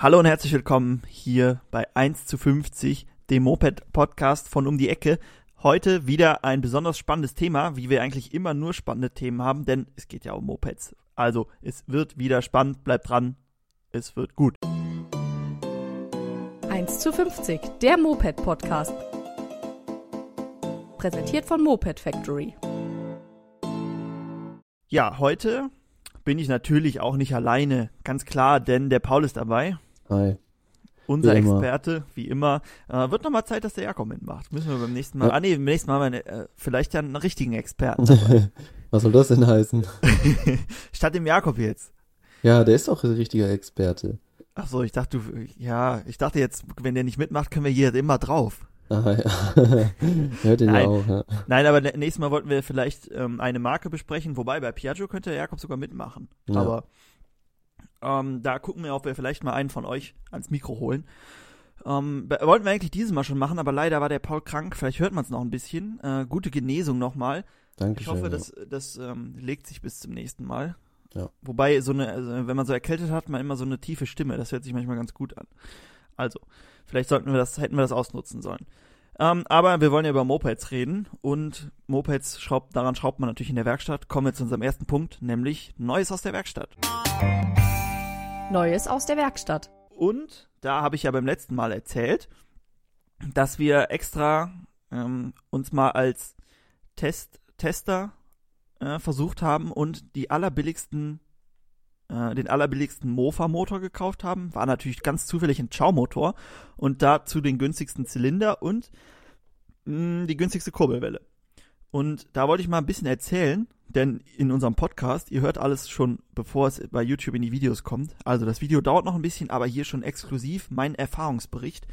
Hallo und herzlich willkommen hier bei 1 zu 50, dem Moped-Podcast von um die Ecke. Heute wieder ein besonders spannendes Thema, wie wir eigentlich immer nur spannende Themen haben, denn es geht ja um Mopeds. Also, es wird wieder spannend, bleibt dran, es wird gut. 1 zu 50, der Moped-Podcast. Präsentiert von Moped Factory. Ja, heute bin ich natürlich auch nicht alleine, ganz klar, denn der Paul ist dabei. Hi. Unser Wie immer. Experte, wie immer. Äh, wird nochmal Zeit, dass der Jakob mitmacht. Müssen wir beim nächsten Mal. Ja. Ah nee, beim nächsten Mal meine, äh, vielleicht ja einen richtigen Experten. dabei. Was soll das denn heißen? Statt dem Jakob jetzt. Ja, der ist doch ein richtiger Experte. Ach so, ich dachte, du, ja, ich dachte jetzt, wenn der nicht mitmacht, können wir hier immer drauf. Ah, ja. Hört ihn Nein. auch, ja. Nein, aber nä- nächstes Mal wollten wir vielleicht ähm, eine Marke besprechen, wobei bei Piaggio könnte der Jakob sogar mitmachen. Ja. Aber ähm, da gucken wir, ob wir vielleicht mal einen von euch ans Mikro holen. Ähm, wollten wir eigentlich dieses Mal schon machen, aber leider war der Paul krank. Vielleicht hört man es noch ein bisschen. Äh, gute Genesung nochmal. Ich Dankeschön. hoffe, ja. das, das ähm, legt sich bis zum nächsten Mal. Ja. Wobei, so eine, also wenn man so erkältet hat, man immer so eine tiefe Stimme. Das hört sich manchmal ganz gut an. Also, vielleicht sollten wir das, hätten wir das ausnutzen sollen. Ähm, aber wir wollen ja über Mopeds reden und Mopeds schraubt, daran schraubt man natürlich in der Werkstatt. Kommen wir zu unserem ersten Punkt, nämlich Neues aus der Werkstatt. Neues aus der Werkstatt. Und da habe ich ja beim letzten Mal erzählt, dass wir extra ähm, uns mal als Test Tester äh, versucht haben und die allerbilligsten äh, den allerbilligsten Mofa-Motor gekauft haben. War natürlich ganz zufällig ein Chow-Motor und dazu den günstigsten Zylinder und mh, die günstigste Kurbelwelle. Und da wollte ich mal ein bisschen erzählen, denn in unserem Podcast, ihr hört alles schon, bevor es bei YouTube in die Videos kommt. Also das Video dauert noch ein bisschen, aber hier schon exklusiv mein Erfahrungsbericht.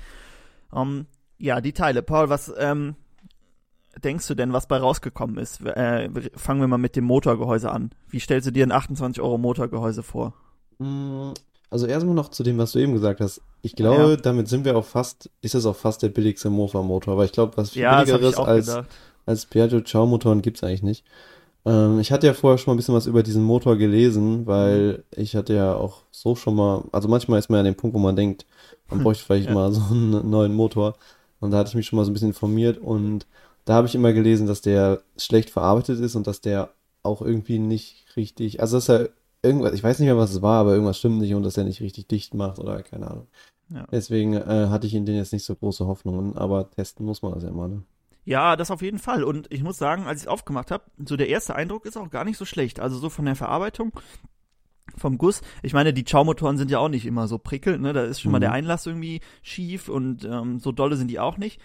Ähm, ja, die Teile. Paul, was ähm, denkst du denn, was bei rausgekommen ist? Äh, fangen wir mal mit dem Motorgehäuse an. Wie stellst du dir ein 28 Euro Motorgehäuse vor? Mm, Also erstmal noch zu dem, was du eben gesagt hast. Ich glaube, Ja. damit sind wir auch fast, ist es auch fast der billigste Mofa-Motor. Aber ich glaube, was viel Ja, das billigeres als, als Piaggio Chow-Motoren gibt es eigentlich nicht. Ähm, ich hatte ja vorher schon mal ein bisschen was über diesen Motor gelesen, weil ich hatte ja auch so schon mal, also manchmal ist man ja an dem Punkt, wo man denkt, man bräuchte vielleicht Ja. mal so einen neuen Motor. Und da hatte ich mich schon mal so ein bisschen informiert und da habe ich immer gelesen, dass der schlecht verarbeitet ist und dass der auch irgendwie nicht richtig, also dass er irgendwas, ich weiß nicht mehr, was es war, aber irgendwas stimmt nicht und dass er nicht richtig dicht macht oder keine Ahnung. Ja. Deswegen äh, hatte ich in den jetzt nicht so große Hoffnungen, aber testen muss man das ja immer, ne? Ja, das auf jeden Fall. Und ich muss sagen, als ich es aufgemacht habe, so der erste Eindruck ist auch gar nicht so schlecht. Also so von der Verarbeitung, vom Guss. Ich meine, die Chow-Motoren sind ja auch nicht immer so prickelnd, ne? Da ist schon mal Mhm. der Einlass irgendwie schief und ähm, so dolle sind die auch nicht.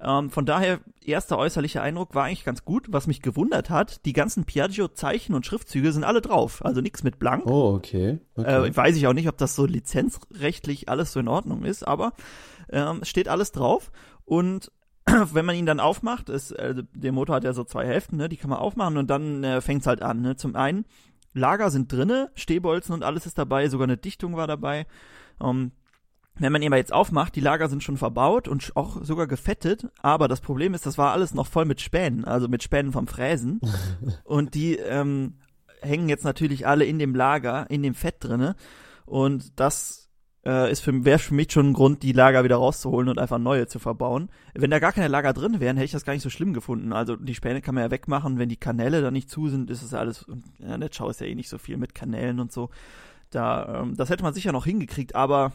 Ähm, von daher, erster äußerlicher Eindruck war eigentlich ganz gut. Was mich gewundert hat, die ganzen Piaggio-Zeichen und Schriftzüge sind alle drauf. Also nichts mit blank. Oh, okay. okay. Äh, weiß ich auch nicht, ob das so lizenzrechtlich alles so in Ordnung ist, aber ähm, es steht alles drauf. Und wenn man ihn dann aufmacht, ist, äh, der Motor hat ja so zwei Hälften, ne, die kann man aufmachen und dann äh, fängt's halt an. Ne. Zum einen, Lager sind drinne, Stehbolzen und alles ist dabei, sogar eine Dichtung war dabei. Ähm, wenn man ihn aber jetzt aufmacht, die Lager sind schon verbaut und auch sogar gefettet, aber das Problem ist, das war alles noch voll mit Spänen, also mit Spänen vom Fräsen. und die ähm, hängen jetzt natürlich alle in dem Lager, in dem Fett drinne. Und das äh, für, wäre für mich schon ein Grund, die Lager wieder rauszuholen und einfach neue zu verbauen. Wenn da gar keine Lager drin wären, hätte ich das gar nicht so schlimm gefunden. Also die Späne kann man ja wegmachen, wenn die Kanäle da nicht zu sind, ist es alles, und ja, der Schau ist ja eh nicht so viel mit Kanälen und so. Da, ähm, das hätte man sicher noch hingekriegt, aber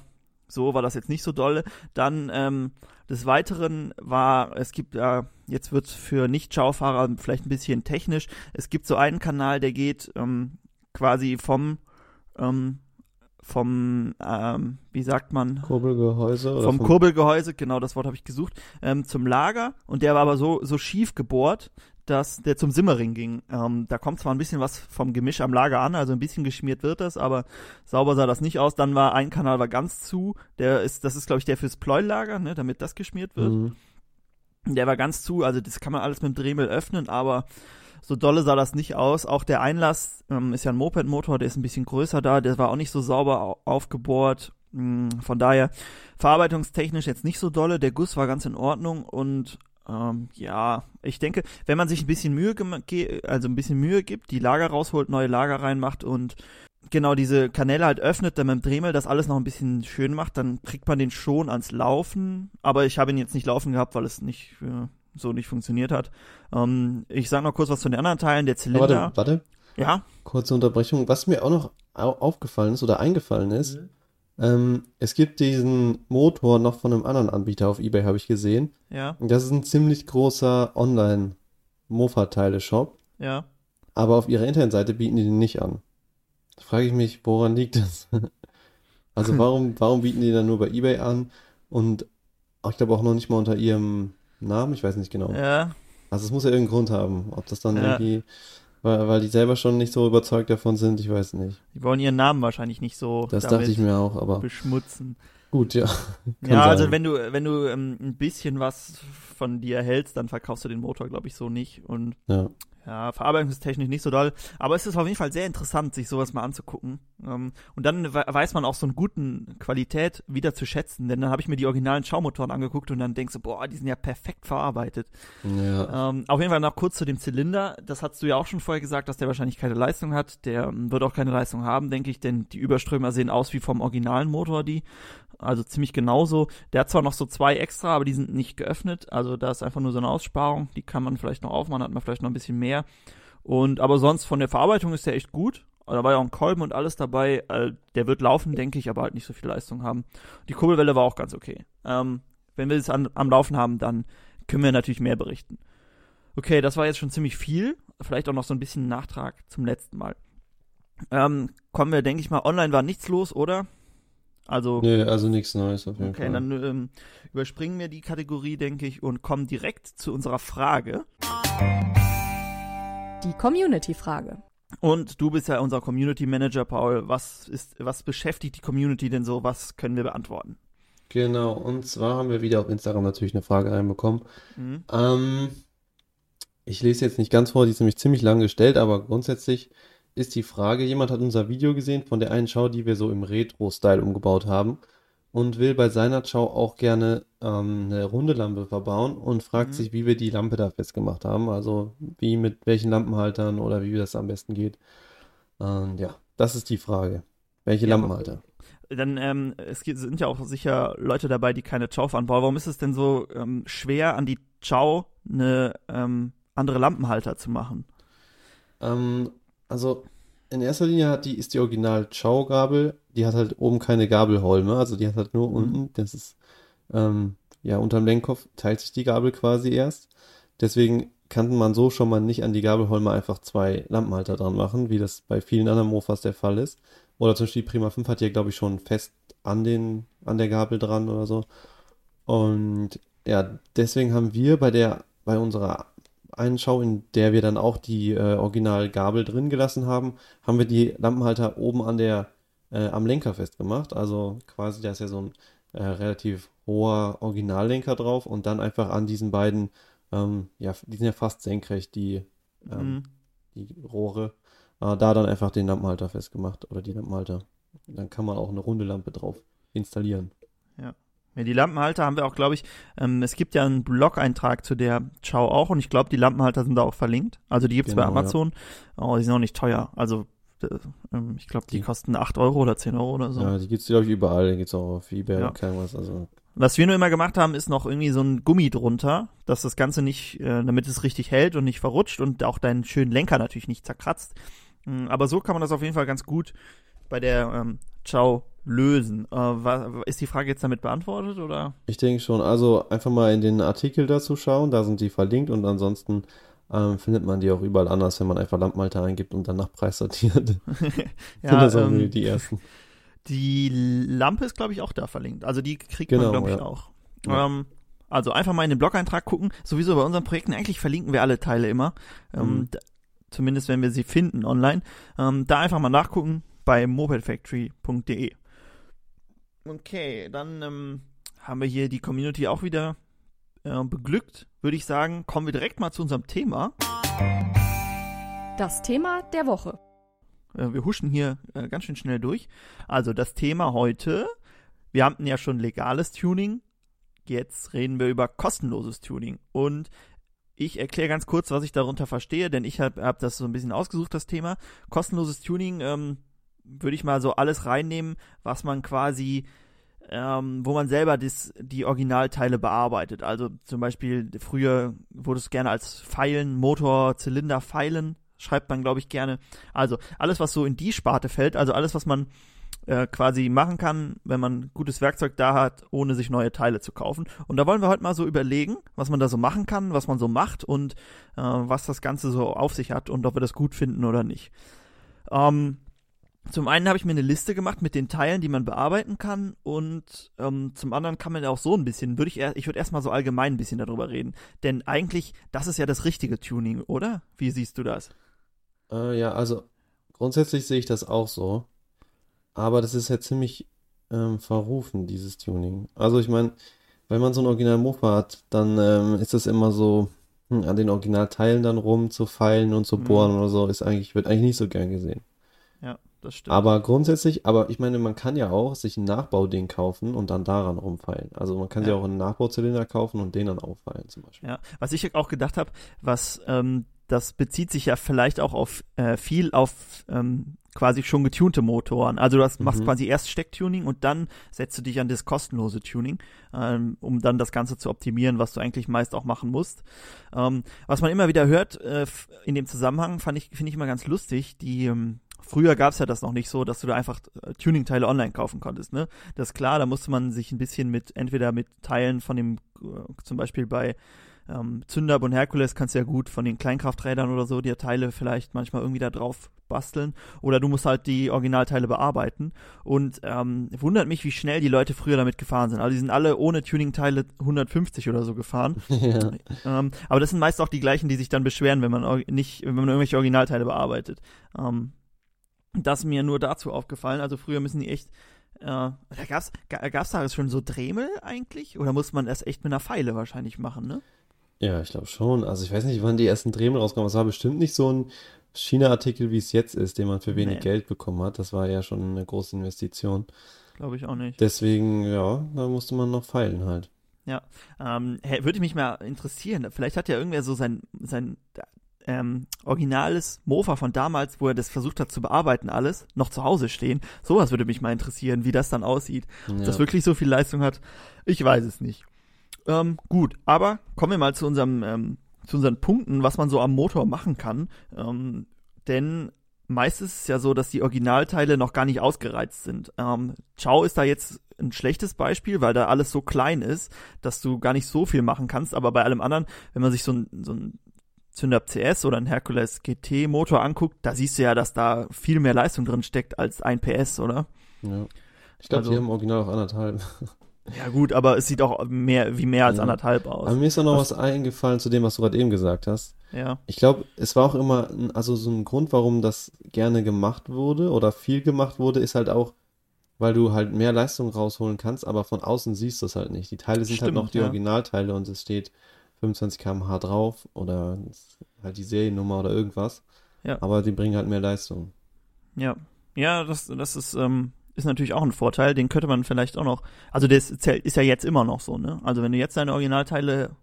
so war das jetzt nicht so dolle. Dann ähm, des Weiteren war, es gibt ja, jetzt wird für Nicht-Schaufahrer vielleicht ein bisschen technisch. Es gibt so einen Kanal, der geht ähm, quasi vom ähm, vom ähm, wie sagt man Kurbelgehäuse oder vom Kurbelgehäuse, genau das Wort habe ich gesucht, ähm, zum Lager und der war aber so, so schief gebohrt, dass der zum Simmering ging. Ähm, da kommt zwar ein bisschen was vom Gemisch am Lager an, also ein bisschen geschmiert wird das, aber sauber sah das nicht aus. Dann war ein Kanal war ganz zu, der ist, das ist glaube ich der fürs Pleuellager, ne, damit das geschmiert wird. Mhm. Der war ganz zu, also das kann man alles mit dem Dremel öffnen, aber so dolle sah das nicht aus. Auch der Einlass ähm, ist ja ein Moped-Motor, der ist ein bisschen größer da, der war auch nicht so sauber au aufgebohrt. Mm, Von daher verarbeitungstechnisch jetzt nicht so dolle. Der Guss war ganz in Ordnung und ähm, ja, ich denke, wenn man sich ein bisschen Mühe, also ein bisschen Mühe gibt, die Lager rausholt, neue Lager reinmacht und genau diese Kanäle halt öffnet, dann mit dem Dremel das alles noch ein bisschen schön macht, dann kriegt man den schon ans Laufen. Aber ich habe ihn jetzt nicht laufen gehabt, weil es nicht äh, so nicht funktioniert hat. Ähm, ich sage noch kurz was zu den anderen Teilen. Der Zylinder. Warte, warte. Ja. Kurze Unterbrechung. Was mir auch noch au aufgefallen ist oder eingefallen ist, Mhm. ähm, es gibt diesen Motor noch von einem anderen Anbieter auf eBay, habe ich gesehen. Ja. Und Das ist ein ziemlich großer Online-Mofa-Teile-Shop. Ja. Aber auf ihrer Internetseite bieten die den nicht an. Da frage ich mich, woran liegt das? Also warum, warum bieten die dann nur bei eBay an und ich glaube auch noch nicht mal unter ihrem Namen, ich weiß nicht genau. Ja. Also es muss ja irgendeinen Grund haben. Ob das dann Ja. irgendwie, weil, weil die selber schon nicht so überzeugt davon sind, ich weiß nicht. Die wollen ihren Namen wahrscheinlich nicht so Das dachte ich mir auch, aber beschmutzen. gut, ja. Kann ja, also sein. wenn du, wenn du ähm, ein bisschen was von dir hältst, dann verkaufst du den Motor, glaube ich, so nicht. Und Ja. ja, verarbeitungstechnisch nicht so doll. Aber es ist auf jeden Fall sehr interessant, sich sowas mal anzugucken. Ähm, und dann we weiß man auch so eine guten Qualität wieder zu schätzen. Denn dann habe ich mir die originalen Schaumotoren angeguckt und dann denkst du, boah, die sind ja perfekt verarbeitet. Ja. Ähm, auf jeden Fall noch kurz zu dem Zylinder. Das hast du ja auch schon vorher gesagt, dass der wahrscheinlich keine Leistung hat. Der ähm, wird auch keine Leistung haben, denke ich, denn die Überströmer sehen aus wie vom originalen Motor, die. Also ziemlich genauso. Der hat zwar noch so zwei extra, aber die sind nicht geöffnet. Also da ist einfach nur so eine Aussparung. Die kann man vielleicht noch aufmachen, hat man vielleicht noch ein bisschen mehr. Und aber sonst von der Verarbeitung ist der echt gut. Da war ja auch ein Kolben und alles dabei. Äh, der wird laufen, denke ich, aber halt nicht so viel Leistung haben. Die Kurbelwelle war auch ganz okay. Ähm, wenn wir es am Laufen haben, dann können wir natürlich mehr berichten. Okay, das war jetzt schon ziemlich viel. Vielleicht auch noch so ein bisschen Nachtrag zum letzten Mal. Ähm, kommen wir, denke ich mal, online war nichts los, oder? Also, Nee, also nichts Neues auf jeden okay, Fall. dann ähm, überspringen wir die Kategorie, denke ich, und kommen direkt zu unserer Frage. Die Community-Frage. Und du bist ja unser Community Manager, Paul. Was ist, was beschäftigt die Community denn so? Was können wir beantworten? Genau, und zwar haben wir wieder auf Instagram natürlich eine Frage reinbekommen. Mhm. Ähm, ich lese jetzt nicht ganz vor, die ist nämlich ziemlich lang gestellt, aber grundsätzlich ist die Frage, jemand hat unser Video gesehen von der einen Schau, die wir so im Retro-Style umgebaut haben und will bei seiner Schau auch gerne ähm, eine runde Lampe verbauen und fragt Mhm. sich, wie wir die Lampe da festgemacht haben, also wie mit welchen Lampenhaltern oder wie das am besten geht. Und ja, das ist die Frage. Welche Ja, Lampenhalter? Dann, ähm, es gibt, sind ja auch sicher Leute dabei, die keine Chow anbauen. Warum ist es denn so ähm, schwer, an die Chow eine ähm, andere Lampenhalter zu machen? Also in erster Linie hat die, ist die Original Chow-Gabel, die hat halt oben keine Gabelholme, also die hat halt nur Mhm. unten, das ist, ähm, ja, unterm Lenkkopf teilt sich die Gabel quasi erst. Deswegen kann man so schon mal nicht an die Gabelholme einfach zwei Lampenhalter dran machen, wie das bei vielen anderen Mofas der Fall ist. Oder zum Beispiel die Prima 5 hat ja, glaube ich, schon fest an den, an der Gabel dran oder so. Und ja, deswegen haben wir bei der, bei unserer Einschau, in der wir dann auch die äh, Originalgabel drin gelassen haben, haben wir die Lampenhalter oben an der, äh, am Lenker festgemacht. Also quasi, da ist ja so ein äh, relativ hoher Originallenker drauf und dann einfach an diesen beiden, ähm, ja, die sind ja fast senkrecht, die, ähm, Mhm. die Rohre, äh, da dann einfach den Lampenhalter festgemacht oder die Lampenhalter. Dann kann man auch eine runde Lampe drauf installieren. Ja, die Lampenhalter haben wir auch, glaube ich, ähm, es gibt ja einen Blog-Eintrag zu der Chow auch und ich glaube, die Lampenhalter sind da auch verlinkt. Also die gibt's bei Genau, ja. Amazon. Oh, die sind auch nicht teuer. Also äh, ähm, ich glaube, die, Die- kosten 8 Euro oder 10 Euro oder so. Ja, die gibt's glaube ich überall, die gibt's auch auf eBay Ja. und was, also Was wir nur immer gemacht haben, ist noch irgendwie so ein Gummi drunter, dass das Ganze nicht, äh, damit es richtig hält und nicht verrutscht und auch deinen schönen Lenker natürlich nicht zerkratzt. Mm, Aber so kann man das auf jeden Fall ganz gut bei der ähm, Chow lösen. Äh, ist die Frage jetzt damit beantwortet oder? Ich denke schon. Also einfach mal in den Artikel dazu schauen, da sind die verlinkt und ansonsten ähm, findet man die auch überall anders, wenn man einfach Lampenhalter eingibt und dann nach Preis sortiert. sind das ähm, die, ersten. Die Lampe ist, glaube ich, auch da verlinkt. Also die kriegt Genau, man, glaube ich, ja. auch. Ja. Ähm, also einfach mal in den Blog-Eintrag gucken. Sowieso bei unseren Projekten, eigentlich verlinken wir alle Teile immer. Ähm, Mhm. zumindest wenn wir sie finden online. Ähm, da einfach mal nachgucken bei mopedfactory.de. Okay, dann ähm, haben wir hier die Community auch wieder äh, beglückt. Würde ich sagen, kommen wir direkt mal zu unserem Thema. Das Thema der Woche. Äh, wir huschen hier äh, ganz schön schnell durch. Also das Thema heute, wir hatten ja schon legales Tuning, jetzt reden wir über kostenloses Tuning. Und ich erkläre ganz kurz, was ich darunter verstehe, denn ich habe hab das so ein bisschen ausgesucht, das Thema. Kostenloses Tuning, ähm, würde ich mal so alles reinnehmen, was man quasi ähm, wo man selber dis, die Originalteile bearbeitet. Also zum Beispiel früher wurde es gerne als Pfeilen, Motor, Zylinder, Pfeilen, schreibt man, glaube ich, gerne. Also alles, was so in die Sparte fällt, also alles, was man äh, quasi machen kann, wenn man gutes Werkzeug da hat, ohne sich neue Teile zu kaufen. Und da wollen wir heute mal so überlegen, was man da so machen kann, was man so macht und äh, was das Ganze so auf sich hat und ob wir das gut finden oder nicht. Ähm, zum einen habe ich mir eine Liste gemacht mit den Teilen, die man bearbeiten kann und ähm, zum anderen kann man ja auch so ein bisschen, würde ich ich würde erstmal so allgemein ein bisschen darüber reden, denn eigentlich, das ist ja das richtige Tuning, oder? Wie siehst du das? Äh, ja, also grundsätzlich sehe ich das auch so, aber das ist ja ziemlich ähm, verrufen, dieses Tuning. Also ich meine, wenn man so ein Original Mofa hat, dann ähm, ist das immer so, hm, an den Originalteilen dann rum zu feilen und zu Mhm. bohren oder so, ist eigentlich, wird eigentlich nicht so gern gesehen. Das stimmt. Aber grundsätzlich, aber ich meine, man kann ja auch sich ein Nachbauding kaufen und dann daran rumfeilen. Also man kann sich Ja. auch einen Nachbauzylinder kaufen und den dann auffeilen zum Beispiel. Ja, was ich auch gedacht habe, was ähm, das bezieht sich ja vielleicht auch auf äh, viel auf ähm, quasi schon getunte Motoren. Also du hast, machst Mhm. quasi erst Stecktuning und dann setzt du dich an das kostenlose Tuning, ähm, um dann das Ganze zu optimieren, was du eigentlich meist auch machen musst. Ähm, was man immer wieder hört äh, in dem Zusammenhang, fand ich finde ich immer ganz lustig. Die ähm, Früher gab es ja das noch nicht so, dass du da einfach äh, Tuning-Teile online kaufen konntest. Ne? Das ist klar, da musste man sich ein bisschen mit, entweder mit Teilen von dem, äh, zum Beispiel bei ähm, Zündapp und Herkules kannst du ja gut von den Kleinkrafträdern oder so dir Teile vielleicht manchmal irgendwie da drauf basteln. Oder du musst halt die Originalteile bearbeiten. Und ähm, wundert mich, wie schnell die Leute früher damit gefahren sind. Also die sind alle ohne Tuning-Teile 150 oder so gefahren. ja. Ähm, aber das sind meist auch die gleichen, die sich dann beschweren, wenn man or- nicht, wenn man irgendwelche Originalteile bearbeitet. Ähm, das ist mir nur dazu aufgefallen. Also früher müssen die echt. Äh, da gab's, ga, gab's da schon so Dremel eigentlich? Oder muss man das echt mit einer Pfeile wahrscheinlich machen, ne? Ja, ich glaube schon. Also ich weiß nicht, wann die ersten Dremel rauskamen. Es war bestimmt nicht so ein China-Artikel, wie es jetzt ist, den man für wenig Nee. Geld bekommen hat. Das war ja schon eine große Investition. Glaube ich auch nicht. Deswegen, ja, da musste man noch feilen halt. Ähm, hä, würde mich mal interessieren. Vielleicht hat ja irgendwer so sein, sein ähm, originales Mofa von damals, wo er das versucht hat zu bearbeiten, alles, noch zu Hause stehen. Sowas würde mich mal interessieren, wie das dann aussieht. Ob Ja. das wirklich so viel Leistung hat, ich weiß es nicht. Ähm, gut, aber kommen wir mal zu unserem, ähm, zu unseren Punkten, was man so am Motor machen kann. Ähm, denn meist ist es ja so, dass die Originalteile noch gar nicht ausgereizt sind. Ähm, Ciao ist da jetzt ein schlechtes Beispiel, weil da alles so klein ist, dass du gar nicht so viel machen kannst. Aber bei allem anderen, wenn man sich so ein, so ein Zündab CS oder ein Hercules GT Motor anguckt, da siehst du ja, dass da viel mehr Leistung drin steckt als ein PS, oder? ja. Ich glaube, Also- die haben original auch anderthalb. Ja gut, aber es sieht auch mehr wie mehr als Ja. anderthalb aus. Aber mir ist auch noch Was- was eingefallen zu dem, was du gerade eben gesagt hast. ja. Ich glaube, es war auch immer, ein- also so ein Grund, warum das gerne gemacht wurde oder viel gemacht wurde, ist halt auch, weil du halt mehr Leistung rausholen kannst, aber von außen siehst du es halt nicht. Die Teile sind halt Stimmt, noch die ja. Originalteile und es steht 25 km/h drauf oder halt die Seriennummer oder irgendwas. Ja. Aber die bringen halt mehr Leistung. Ja, ja, das, das ist, ähm, ist natürlich auch ein Vorteil, den könnte man vielleicht auch noch, also das ist ja jetzt immer noch so, ne? Also wenn du jetzt deine Originalteile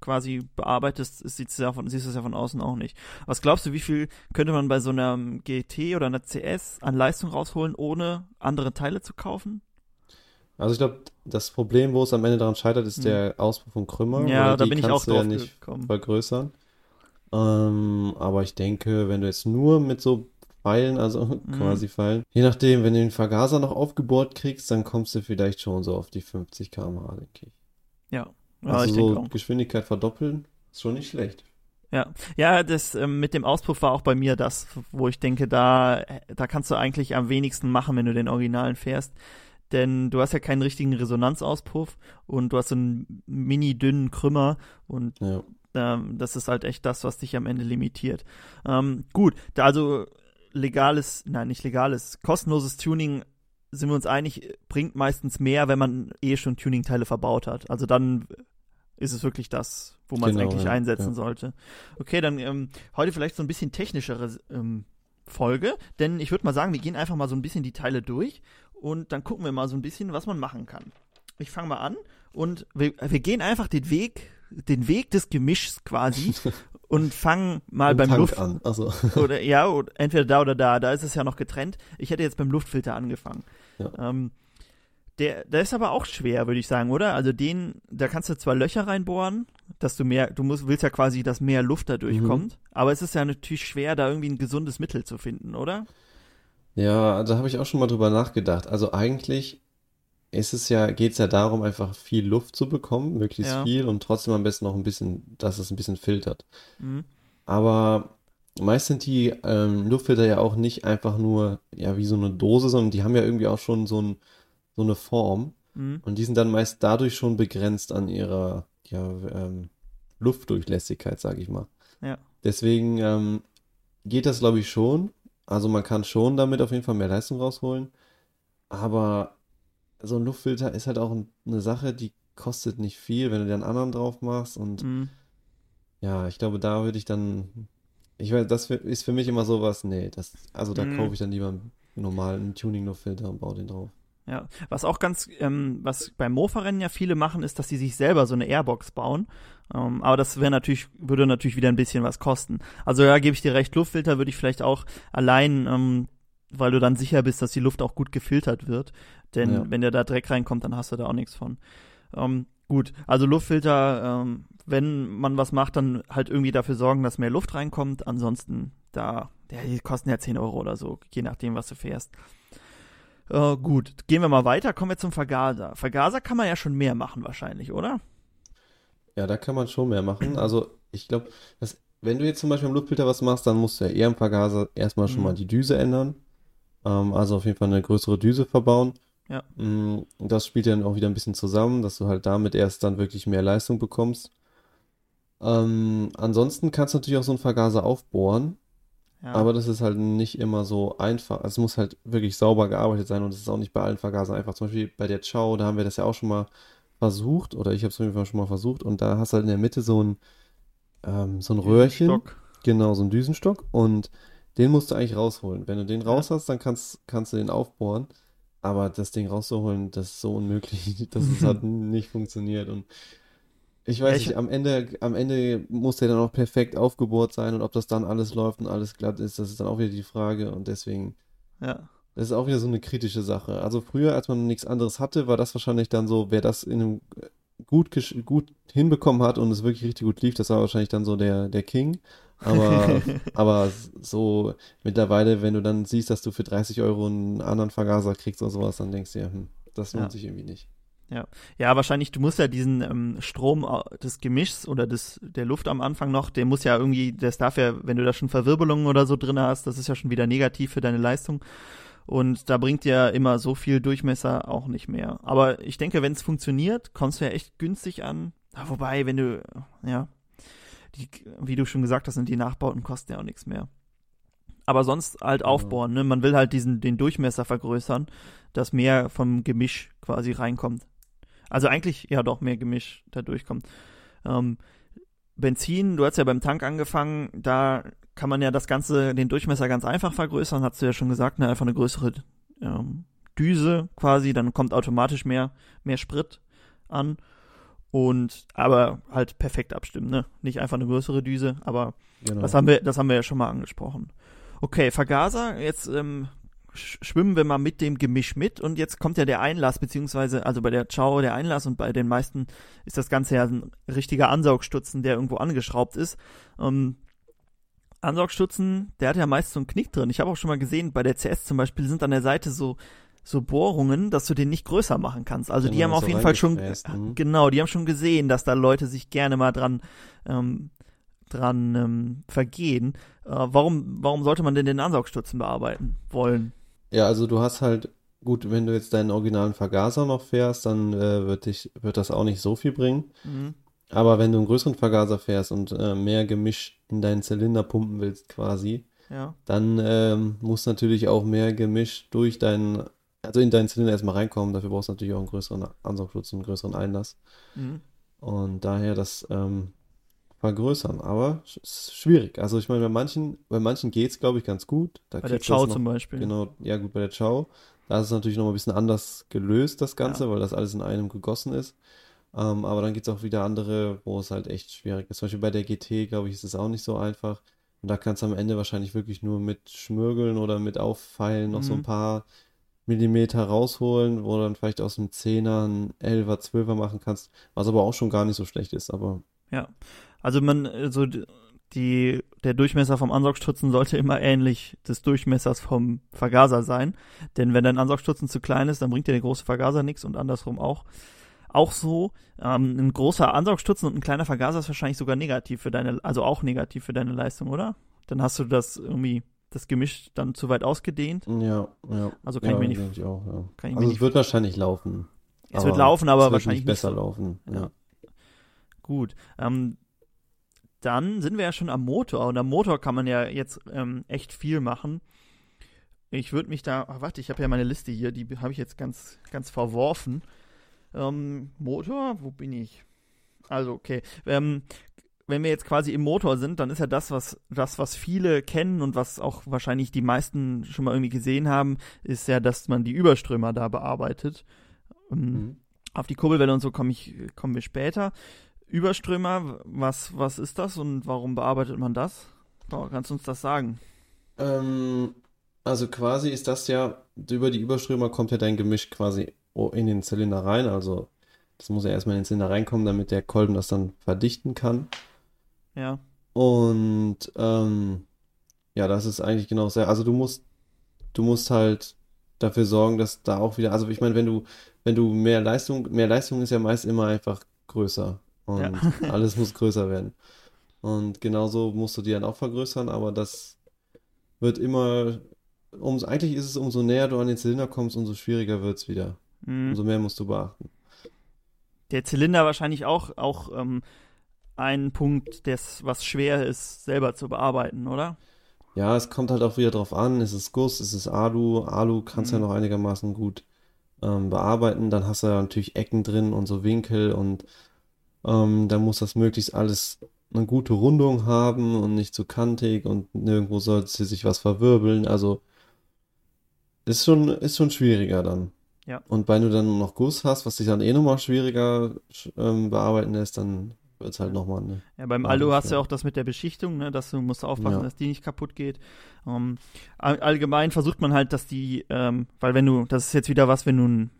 quasi bearbeitest, sieht's ja von, siehst du es ja von außen auch nicht. Was glaubst du, wie viel könnte man bei so einer GT oder einer CS an Leistung rausholen, ohne andere Teile zu kaufen? Also ich glaube, das Problem, wo es am Ende daran scheitert, ist Hm. der Auspuff von Krümmer. ja, da bin ich auch du ja drauf nicht gekommen. vergrößern. Ähm, aber ich denke, wenn du jetzt nur mit so Pfeilen, also Mhm. quasi Pfeilen, je nachdem, wenn du den Vergaser noch aufgebohrt kriegst, dann kommst du vielleicht schon so auf die 50 km/h, denke ich. Ja, ja Also ich so denke auch. Geschwindigkeit verdoppeln, ist schon nicht schlecht. Ja, ja, das ähm, mit dem Auspuff war auch bei mir das, wo ich denke, da, da kannst du eigentlich am wenigsten machen, wenn du den Originalen fährst. Denn du hast ja keinen richtigen Resonanzauspuff und du hast so einen mini dünnen Krümmer und Ja. ähm, das ist halt echt das, was dich am Ende limitiert. Ähm, gut, da also legales, nein, nicht legales, kostenloses Tuning, sind wir uns einig, bringt meistens mehr, wenn man eh schon Tuning-Teile verbaut hat. Also dann ist es wirklich das, wo man es Genau, eigentlich ja, einsetzen ja. sollte. Okay, dann ähm, heute vielleicht so ein bisschen technischere ähm, Folge, denn ich würde mal sagen, wir gehen einfach mal so ein bisschen die Teile durch und dann gucken wir mal so ein bisschen, was man machen kann. Ich fange mal an und wir, wir gehen einfach den Weg den Weg des Gemischs quasi und fangen mal Im beim Tank Luft an. Also, oder ja, oder entweder da oder da, da ist es ja noch getrennt. Ich hätte jetzt beim Luftfilter angefangen. Ja. Ähm, der, der ist aber auch schwer, würde ich sagen, oder? Also den, da kannst du zwar Löcher reinbohren, dass du mehr, du musst, willst ja quasi, dass mehr Luft da durchkommt, Mhm. aber es ist ja natürlich schwer, da irgendwie ein gesundes Mittel zu finden, oder? Ja, da habe ich auch schon mal drüber nachgedacht. Also eigentlich ist es ja, geht es ja darum, einfach viel Luft zu bekommen, möglichst Ja. viel und trotzdem am besten noch ein bisschen, dass es ein bisschen filtert. Mhm. Aber meist sind die ähm, Luftfilter ja auch nicht einfach nur ja wie so eine Dose, sondern die haben ja irgendwie auch schon so, ein, so eine Form Mhm. und die sind dann meist dadurch schon begrenzt an ihrer ja, ähm, Luftdurchlässigkeit, sage ich mal. Ja. Deswegen ähm, geht das, glaube ich, schon. Also man kann schon damit auf jeden Fall mehr Leistung rausholen. Aber so ein Luftfilter ist halt auch ein, eine Sache, die kostet nicht viel, wenn du einen anderen drauf machst und Mhm. ja, ich glaube, da würde ich dann, ich weiß, das ist für mich immer sowas, nee, das, also da Mhm. kaufe ich dann lieber einen normalen Tuning-Luftfilter und baue den drauf. Ja, was auch ganz, ähm, was beim Mofa-Rennen ja viele machen, ist, dass sie sich selber so eine Airbox bauen. Ähm, aber das wäre natürlich, würde natürlich wieder ein bisschen was kosten. Also ja, gebe ich dir recht, Luftfilter würde ich vielleicht auch allein, ähm, weil du dann sicher bist, dass die Luft auch gut gefiltert wird. Denn Ja. wenn dir da Dreck reinkommt, dann hast du da auch nichts von. Ähm, gut, also Luftfilter, ähm, wenn man was macht, dann halt irgendwie dafür sorgen, dass mehr Luft reinkommt. Ansonsten, da, ja, die kosten ja 10 Euro oder so, je nachdem, was du fährst. Äh, gut, gehen wir mal weiter, kommen wir zum Vergaser. Vergaser kann man ja schon mehr machen wahrscheinlich, oder? Ja, da kann man schon mehr machen. Also ich glaube, wenn du jetzt zum Beispiel im Luftfilter was machst, dann musst du ja eher im Vergaser erstmal schon Mhm. mal die Düse ändern. Ähm, also auf jeden Fall eine größere Düse verbauen. Ja. Mm, das spielt dann auch wieder ein bisschen zusammen, dass du halt damit erst dann wirklich mehr Leistung bekommst. Ähm, ansonsten kannst du natürlich auch so einen Vergaser aufbohren. Ja. Aber das ist halt nicht immer so einfach. Also es muss halt wirklich sauber gearbeitet sein und es ist auch nicht bei allen Vergasern einfach. Zum Beispiel bei der Chow, da haben wir das ja auch schon mal versucht oder ich habe es auf jeden Fall schon mal versucht und da hast du halt in der Mitte so ein, ähm, so ein Röhrchen, genau, so ein Düsenstock und den musst du eigentlich rausholen. Wenn du den raus hast, dann kannst, kannst du den aufbohren. Aber das Ding rauszuholen, das ist so unmöglich, dass es halt nicht funktioniert. Und ich weiß Ja, ich- nicht, am Ende, am Ende muss der dann auch perfekt aufgebohrt sein und ob das dann alles läuft und alles glatt ist, das ist dann auch wieder die Frage. Und deswegen, Ja. das ist auch wieder so eine kritische Sache. Also früher, als man nichts anderes hatte, war das wahrscheinlich dann so, wer das in einem gut, gut hinbekommen hat und es wirklich richtig gut lief, das war wahrscheinlich dann so der, der King. Aber, aber so mittlerweile, wenn du dann siehst, dass du für 30 Euro einen anderen Vergaser kriegst oder sowas, dann denkst du dir, hm, das lohnt Ja. sich irgendwie nicht. Ja, wahrscheinlich, du musst ja diesen ähm, Strom au- des Gemischs oder des, der Luft am Anfang noch, der muss ja irgendwie, das darf ja, wenn du da schon Verwirbelungen oder so drin hast, das ist ja schon wieder negativ für deine Leistung. Und da bringt ja immer so viel Durchmesser auch nicht mehr. Aber ich denke, wenn es funktioniert, kommst du ja echt günstig an. Ja, wobei, wenn du, ja, die, wie du schon gesagt hast, sind die Nachbauten kosten ja auch nichts mehr. Aber sonst halt Genau. aufbohren, ne? Man will halt diesen, den Durchmesser vergrößern, dass mehr vom Gemisch quasi reinkommt. Also eigentlich, ja doch, mehr Gemisch da durchkommt. Ähm, Benzin, du hast ja beim Tank angefangen, da kann man ja das Ganze, den Durchmesser ganz einfach vergrößern, hast du ja schon gesagt, ne? Einfach eine größere ähm, Düse quasi, dann kommt automatisch mehr, mehr Sprit an. Und aber halt perfekt abstimmen, ne? Nicht einfach eine größere Düse, aber Genau. das haben wir, das haben wir ja schon mal angesprochen. Okay, Vergaser, jetzt ähm, schwimmen wir mal mit dem Gemisch mit und jetzt kommt ja der Einlass, beziehungsweise, also bei der Chow der Einlass und bei den meisten ist das Ganze ja ein richtiger Ansaugstutzen, der irgendwo angeschraubt ist. Ähm, Ansaugstutzen, der hat ja meist so einen Knick drin. Ich habe auch schon mal gesehen, bei der CS zum Beispiel sind an der Seite so so Bohrungen, dass du den nicht größer machen kannst. Also die Genau, haben auf so jeden Fall schon, mhm. genau, die haben schon gesehen, dass da Leute sich gerne mal dran ähm, dran ähm, vergehen. Äh, warum, warum sollte man denn den Ansaugstutzen bearbeiten wollen? Ja, also du hast halt, gut, wenn du jetzt deinen originalen Vergaser noch fährst, dann äh, wird dich, wird das auch nicht so viel bringen. Mhm. Aber wenn du einen größeren Vergaser fährst und äh, mehr Gemisch in deinen Zylinder pumpen willst quasi, Ja, dann ähm, muss natürlich auch mehr Gemisch durch deinen, also in deinen Zylinder erstmal reinkommen. Dafür brauchst du natürlich auch einen größeren Ansaugschutz und einen größeren Einlass. mhm. Und daher das ähm, vergrößern. Aber es ist schwierig. Also ich meine, bei manchen, bei manchen geht es, glaube ich, ganz gut. Da bei der noch- zum Beispiel. Genau, ja gut, bei der Chow. Da ist es natürlich noch mal ein bisschen anders gelöst, das Ganze, weil das alles in einem gegossen ist. Ähm, aber dann gibt es auch wieder andere, wo es halt echt schwierig ist. Zum Beispiel bei der GT, glaube ich, ist es auch nicht so einfach. Und da kannst du am Ende wahrscheinlich wirklich nur mit Schmürgeln oder mit Auffeilen noch so ein Mhm. paar Millimeter rausholen, wo du dann vielleicht aus einem 10er einen 11er, 12er machen kannst, was aber auch schon gar nicht so schlecht ist. Aber Ja. Also man, so d- die, der Durchmesser vom Ansaugstutzen sollte immer ähnlich des Durchmessers vom Vergaser sein. Denn wenn dein Ansaugstutzen zu klein ist, dann bringt dir der große Vergaser nichts und andersrum auch. Auch so, ähm, ein großer Ansaugstutzen und ein kleiner Vergaser ist wahrscheinlich sogar negativ für deine, also auch negativ für deine Leistung, oder? Dann hast du das irgendwie, das Gemisch dann zu weit ausgedehnt. ja, ja. Also kann ja, ich mir nicht, ich auch, ja. kann ich Also es nicht, wird wahrscheinlich laufen. es wird laufen, aber es wird wahrscheinlich nicht besser nicht laufen. Ja. Ja. Gut. Ähm, dann sind wir ja schon am Motor und am Motor kann man ja jetzt ähm, echt viel machen. Ich würde mich da, ach, warte, ich habe ja meine Liste hier, die habe ich jetzt ganz, ganz verworfen. Ähm, Motor, wo bin ich? Also, okay. Ähm, wenn wir jetzt quasi im Motor sind, dann ist ja das, was, das, was viele kennen und was auch wahrscheinlich die meisten schon mal irgendwie gesehen haben, ist ja, dass man die Überströmer da bearbeitet. Ähm, Mhm. auf die Kurbelwelle und so komme ich, kommen wir später. Überströmer, was, was ist das und warum bearbeitet man das? Oh, kannst du uns das sagen? Ähm, also quasi ist das ja, über die Überströmer kommt ja dein Gemisch quasi in den Zylinder rein. Also das muss ja erstmal in den Zylinder reinkommen, damit der Kolben das dann verdichten kann. Ja. Und ähm, ja, das ist eigentlich genau sehr. Also du musst, du musst halt dafür sorgen, dass da auch wieder, also ich meine, wenn du, wenn du mehr Leistung, mehr Leistung ist ja meist immer einfach größer. Und Ja. alles muss größer werden. Und genauso musst du die dann auch vergrößern, aber das wird immer, umso, eigentlich ist es, umso näher du an den Zylinder kommst, umso schwieriger wird es wieder. Mhm. Umso mehr musst du beachten. Der Zylinder wahrscheinlich auch, auch ähm, ein Punkt, des, was schwer ist, selber zu bearbeiten, oder? Ja, es kommt halt auch wieder drauf an, ist es Guss, ist es Alu? Alu kannst du Mhm. ja noch einigermaßen gut ähm, bearbeiten. Dann hast du ja natürlich Ecken drin und so Winkel und ähm, dann muss das möglichst alles eine gute Rundung haben und nicht zu kantig und nirgendwo sollte sich was verwirbeln. Also ist schon, ist schon schwieriger dann. Ja. Und wenn du dann noch Guss hast, was dich dann eh nochmal schwieriger sch- ähm, bearbeiten lässt, dann wird es halt nochmal eine. Ja, beim Alu hast du ja auch das mit der Beschichtung, ne, dass du musst aufpassen, Ja. dass die nicht kaputt geht. Ähm, all- allgemein versucht man halt, dass die, ähm, weil wenn du, das ist jetzt wieder was, wenn du einen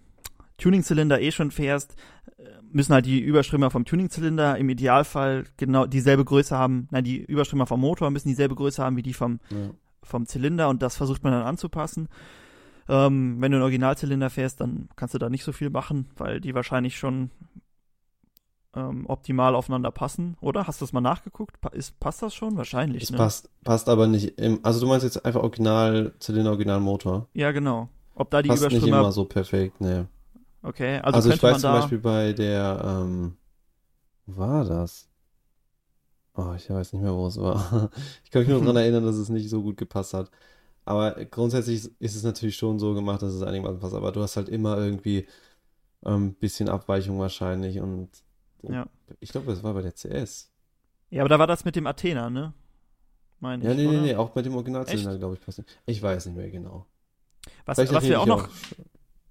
Tuning-Zylinder eh schon fährst, äh, müssen halt die Überströmer vom Tuning-Zylinder im Idealfall genau dieselbe Größe haben. Nein, die Überströmer vom Motor müssen dieselbe Größe haben wie die vom Ja. vom Zylinder und das versucht man dann anzupassen. Ähm, wenn du einen Originalzylinder fährst, dann kannst du da nicht so viel machen, weil die wahrscheinlich schon ähm, optimal aufeinander passen, oder? Hast du das mal nachgeguckt? Pa ist, passt das schon? Wahrscheinlich, Es ne? passt, passt aber nicht im, also du meinst jetzt einfach Original, Zylinder, Original Motor. Ja, genau. Ob da die Passt nicht Überströmer, immer so perfekt, ne. Okay, also, Also ich weiß zum Beispiel bei der, ähm, wo war das? Oh, ich weiß nicht mehr, wo es war. Ich kann mich nur daran erinnern, dass es nicht so gut gepasst hat. Aber grundsätzlich ist es natürlich schon so gemacht, dass es einigermaßen passt. Aber du hast halt immer irgendwie ein bisschen Abweichung wahrscheinlich. Und Ja. ich glaube, das war bei der CS. ja, aber da war das mit dem Athena, ne? Meine Ja, ich, nee, nee, oder? nee, auch mit dem Originalzylinder, glaube ich, passt nicht. Ich weiß nicht mehr genau. Was, was wir auch noch, auch-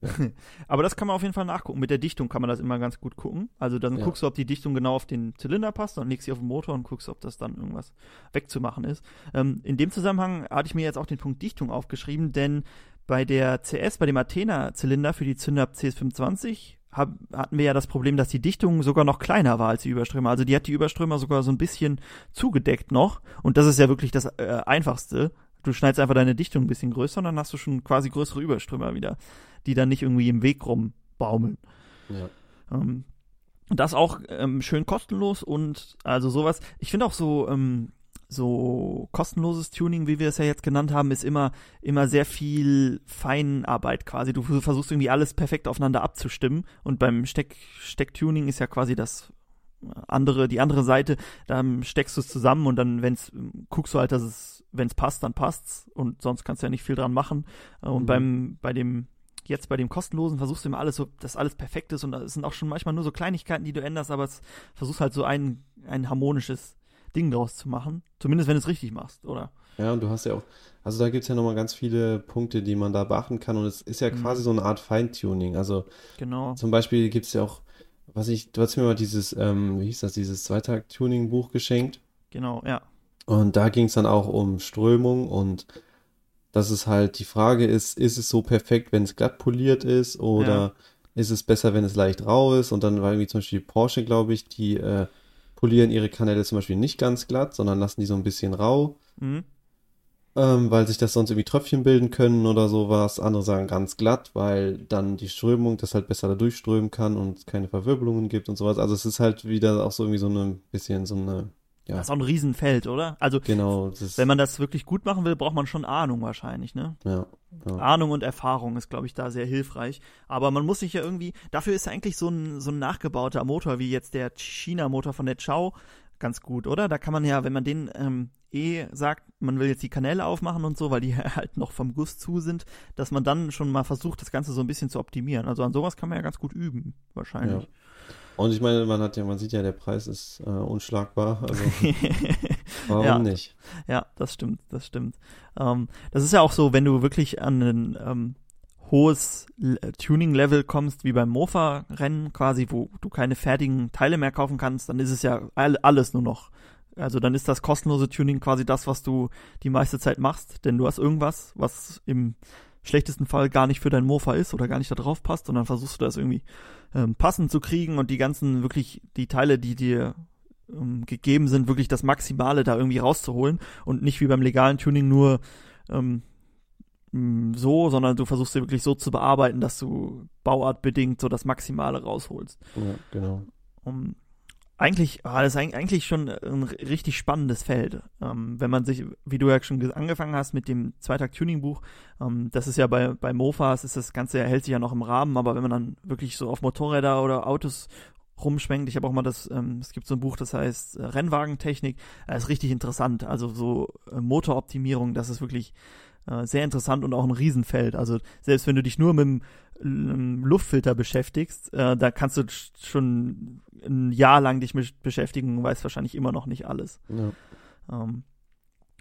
Aber das kann man auf jeden Fall nachgucken. Mit der Dichtung kann man das immer ganz gut gucken. Also dann Ja. guckst du, ob die Dichtung genau auf den Zylinder passt, dann legst sie auf den Motor und guckst, ob das dann irgendwas wegzumachen ist. Ähm, in dem Zusammenhang hatte ich mir jetzt auch den Punkt Dichtung aufgeschrieben, denn bei der CS, bei dem Athena-Zylinder für die Zünder CS25 hab, hatten wir ja das Problem, dass die Dichtung sogar noch kleiner war als die Überströmer. Also die hat die Überströmer sogar so ein bisschen zugedeckt noch. Und das ist ja wirklich das äh, Einfachste. Du schneidest einfach deine Dichtung ein bisschen größer und dann hast du schon quasi größere Überströmer wieder, die dann nicht irgendwie im Weg rumbaumeln. Ja. Ähm, das auch ähm, schön kostenlos und also sowas. Ich finde auch so ähm, so kostenloses Tuning, wie wir es ja jetzt genannt haben, ist immer immer sehr viel Feinarbeit quasi. Du versuchst irgendwie alles perfekt aufeinander abzustimmen und beim Steck Stecktuning ist ja quasi das andere die andere Seite. Dann steckst du es zusammen und dann wenn's guckst du halt, dass es wenn es passt, dann passt's und sonst kannst du ja nicht viel dran machen. Äh, Und Mhm. beim bei dem jetzt bei dem kostenlosen versuchst du immer alles so, dass alles perfekt ist und es sind auch schon manchmal nur so Kleinigkeiten, die du änderst, aber es versuchst halt so ein, ein harmonisches Ding draus zu machen. Zumindest wenn du es richtig machst, oder? Ja, und du hast ja auch, also da gibt es ja nochmal ganz viele Punkte, die man da beachten kann. Und es ist ja Mhm. quasi so eine Art Feintuning. Also Genau. zum Beispiel gibt es ja auch was ich, du hast mir mal dieses, ähm, wie hieß das, dieses Zweitakt-Tuning-Buch geschenkt. Genau, ja. Und da ging es dann auch um Strömung und dass es halt die Frage ist, ist es so perfekt, wenn es glatt poliert ist oder Ja. ist es besser, wenn es leicht rau ist? Und dann war irgendwie zum Beispiel Porsche, glaube ich, die äh, polieren ihre Kanäle zum Beispiel nicht ganz glatt, sondern lassen die so ein bisschen rau, Mhm. ähm, weil sich das sonst irgendwie Tröpfchen bilden können oder sowas. Andere sagen ganz glatt, weil dann die Strömung das halt besser da durchströmen kann und es keine Verwirbelungen gibt und sowas. Also es ist halt wieder auch so irgendwie so ein bisschen so eine, ja, Das ist auch ein Riesenfeld, oder? Also, genau, wenn man das wirklich gut machen will, braucht man schon Ahnung wahrscheinlich, ne? ja, ja. Ahnung und Erfahrung ist, glaube ich, da sehr hilfreich. Aber man muss sich ja irgendwie, dafür ist ja eigentlich so ein, so ein nachgebauter Motor, wie jetzt der China-Motor von der Chow, ganz gut, oder? Da kann man ja, wenn man den ähm, eh sagt, man will jetzt die Kanäle aufmachen und so, weil die halt noch vom Guss zu sind, dass man dann schon mal versucht, das Ganze so ein bisschen zu optimieren. Also an sowas kann man ja ganz gut üben, wahrscheinlich. Und ich meine, man hat ja, man sieht ja, der Preis ist äh, unschlagbar. Also warum Ja. nicht? Ja, das stimmt, das stimmt. Ähm, das ist ja auch so, wenn du wirklich an ein ähm, hohes äh, Tuning-Level kommst, wie beim Mofa-Rennen quasi, wo du keine fertigen Teile mehr kaufen kannst, dann ist es ja all, alles nur noch. Also dann ist das kostenlose Tuning quasi das, was du die meiste Zeit machst, denn du hast irgendwas, was im schlechtesten Fall gar nicht für dein Mofa ist oder gar nicht da drauf passt und dann versuchst du das irgendwie ähm, passend zu kriegen und die ganzen wirklich die Teile, die dir ähm, gegeben sind, wirklich das Maximale da irgendwie rauszuholen und nicht wie beim legalen Tuning nur ähm, m, so, sondern du versuchst sie wirklich so zu bearbeiten, dass du bauartbedingt so das Maximale rausholst. Ja, genau. Um, eigentlich, ah, das ist eig- eigentlich schon ein r- richtig spannendes Feld. Ähm, wenn man sich, wie du ja schon ge- angefangen hast mit dem Zweitakt-Tuning-Buch, ähm, das ist ja bei, bei Mofas, ist das Ganze, hält sich ja noch im Rahmen, aber wenn man dann wirklich so auf Motorräder oder Autos rumschwenkt, ich habe auch mal das, ähm, es gibt so ein Buch, das heißt äh, Rennwagentechnik, das ist richtig interessant. Also so äh, Motoroptimierung, das ist wirklich äh, sehr interessant und auch ein Riesenfeld. Also selbst wenn du dich nur mit dem Luftfilter beschäftigst, äh, da kannst du sch- schon ein Jahr lang dich mit beschäftigen und weißt wahrscheinlich immer noch nicht alles. Ja. Ähm,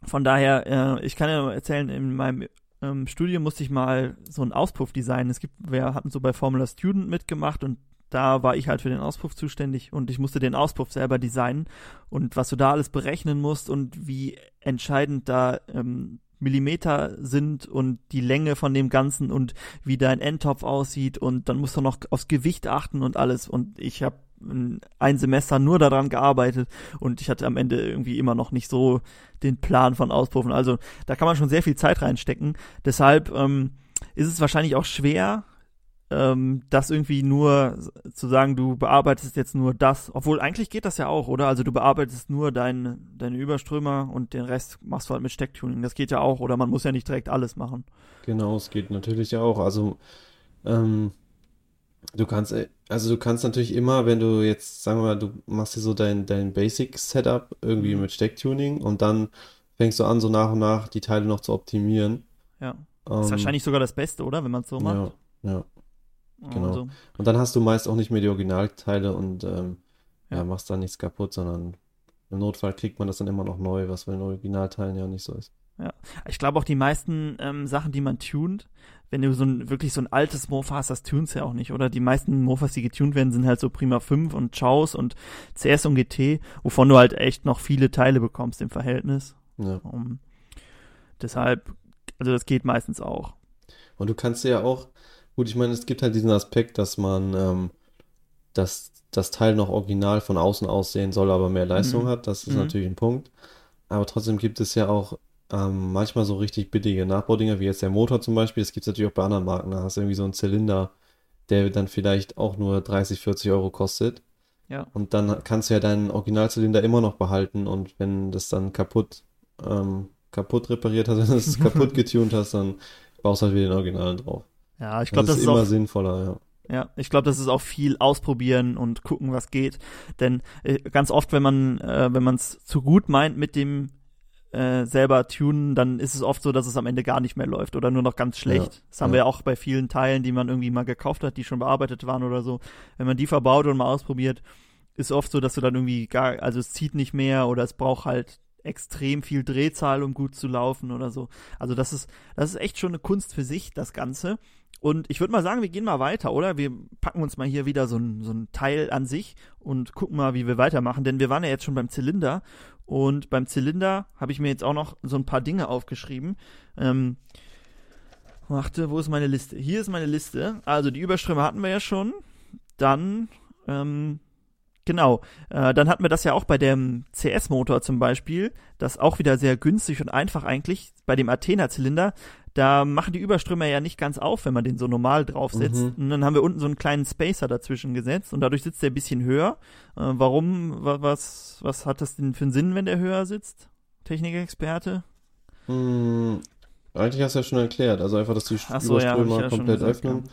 von daher, äh, ich kann ja erzählen, in meinem ähm, Studium musste ich mal so einen Auspuff designen. Es gibt, wir hatten so bei Formula Student mitgemacht und da war ich halt für den Auspuff zuständig und ich musste den Auspuff selber designen und was du da alles berechnen musst und wie entscheidend da ähm, Millimeter sind und die Länge von dem Ganzen und wie dein Endtopf aussieht und dann musst du noch aufs Gewicht achten und alles und ich habe ein Semester nur daran gearbeitet und ich hatte am Ende irgendwie immer noch nicht so den Plan von Auspuffen. Also da kann man schon sehr viel Zeit reinstecken. Deshalb ähm, ist es wahrscheinlich auch schwer, ähm, das irgendwie nur zu sagen, du bearbeitest jetzt nur das. Obwohl eigentlich geht das ja auch, oder? Also du bearbeitest nur dein, deine Überströmer und den Rest machst du halt mit Stecktuning. Das geht ja auch, oder man muss ja nicht direkt alles machen. Genau, es geht natürlich auch. Also, ähm, du kannst, äh, also du kannst natürlich immer, wenn du jetzt, sagen wir mal, du machst dir so dein, dein Basic-Setup irgendwie Mhm. mit Stecktuning und dann fängst du an, so nach und nach die Teile noch zu optimieren. Ja. Ähm, Ist wahrscheinlich sogar das Beste, oder? Wenn man es so macht. ja, ja. Genau. Also, Und dann hast du meist auch nicht mehr die Originalteile und ähm, ja. Ja. machst dann nichts kaputt, sondern im Notfall kriegt man das dann immer noch neu, was bei den Originalteilen ja nicht so ist. Ich glaube auch die meisten ähm, Sachen, die man tunt, wenn du so ein wirklich so ein altes Mofa hast, das tunst ja auch nicht, oder? Die meisten Mofas, die getunt werden, sind halt so Prima 5 und Chaos und CS und GT, wovon du halt echt noch viele Teile bekommst im Verhältnis. Ja. Um, deshalb, also das geht meistens auch. Und du kannst ja auch, gut, ich meine, es gibt halt diesen Aspekt, dass man, ähm, dass das Teil noch original von außen aussehen soll, aber mehr Leistung Mhm. hat. Das ist Mhm. natürlich ein Punkt. Aber trotzdem gibt es ja auch ähm, manchmal so richtig billige Nachbaudinger, wie jetzt der Motor zum Beispiel. Das gibt es natürlich auch bei anderen Marken. Da hast du irgendwie so einen Zylinder, der dann vielleicht auch nur 30, 40 Euro kostet. Ja. Und dann kannst du ja deinen Originalzylinder immer noch behalten und wenn das dann kaputt, ähm, kaputt repariert hast, wenn du es kaputt getunt hast, dann baust du halt wieder den Originalen drauf. Ja, ich glaube, das das, ist immer auch sinnvoller, ja. Ja, ich glaube, das ist auch viel ausprobieren und gucken, was geht. Denn äh, ganz oft, wenn man äh, wenn man es zu gut meint mit dem äh, selber tunen, dann ist es oft so, dass es am Ende gar nicht mehr läuft oder nur noch ganz schlecht. Ja, das haben ja. wir ja auch bei vielen Teilen, die man irgendwie mal gekauft hat, die schon bearbeitet waren oder so. Wenn man die verbaut und mal ausprobiert, ist oft so, dass du dann irgendwie gar, also es zieht nicht mehr oder es braucht halt extrem viel Drehzahl, um gut zu laufen oder so. Also das ist, das ist echt schon eine Kunst für sich, das Ganze. Und ich würde mal sagen, wir gehen mal weiter, oder? Wir packen uns mal hier wieder so ein, so ein Teil an sich und gucken mal, wie wir weitermachen. Denn wir waren ja jetzt schon beim Zylinder. Und beim Zylinder habe ich mir jetzt auch noch so ein paar Dinge aufgeschrieben. Ähm, warte, wo ist meine Liste? Hier ist meine Liste. Also die Überströme hatten wir ja schon. Dann ähm, Genau, äh, dann hatten wir das ja auch bei dem CS-Motor zum Beispiel, das auch wieder sehr günstig und einfach eigentlich bei dem Athena-Zylinder. Da machen die Überströmer ja nicht ganz auf, wenn man den so normal draufsetzt. Mhm. Und dann haben wir unten so einen kleinen Spacer dazwischen gesetzt und dadurch sitzt der ein bisschen höher. Äh, warum? Was, was hat das denn für einen Sinn, wenn der höher sitzt? Technikexperte? Hm, eigentlich hast du ja schon erklärt. Also einfach, dass die so, Überströmer ja, komplett gesagt, öffnen.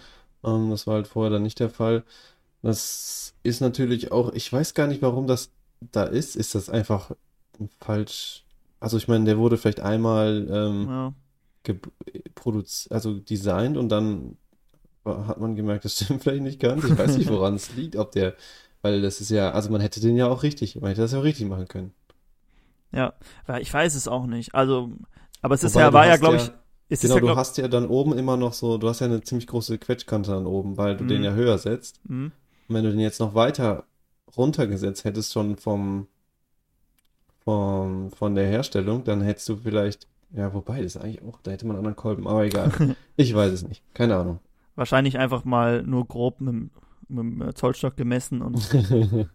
Ja. Ähm, das war halt vorher dann nicht der Fall. Das ist natürlich auch, ich weiß gar nicht, warum das da ist. Ist das einfach falsch? Also ich meine, der wurde vielleicht einmal ähm, ja. Produziert, also designt und dann hat man gemerkt, das stimmt vielleicht nicht ganz. Ich weiß nicht, woran es liegt, ob der, weil das ist ja, also man hätte den ja auch richtig, man hätte das ja auch richtig machen können. Ja, ich weiß es auch nicht. Also, aber es ist ja, war ja, glaube ich, ist genau, ja, du hast ja dann oben immer noch so, du hast ja eine ziemlich große Quetschkante dann oben, weil du mhm. den ja höher setzt. Mhm. Und wenn du den jetzt noch weiter runtergesetzt hättest, schon vom, vom, von der Herstellung, dann hättest du vielleicht, ja, wobei, das ist eigentlich auch, da hätte man einen anderen Kolben, aber egal. ich weiß es nicht. Keine Ahnung. Wahrscheinlich einfach mal nur grob mit, mit dem äh, Zollstock gemessen und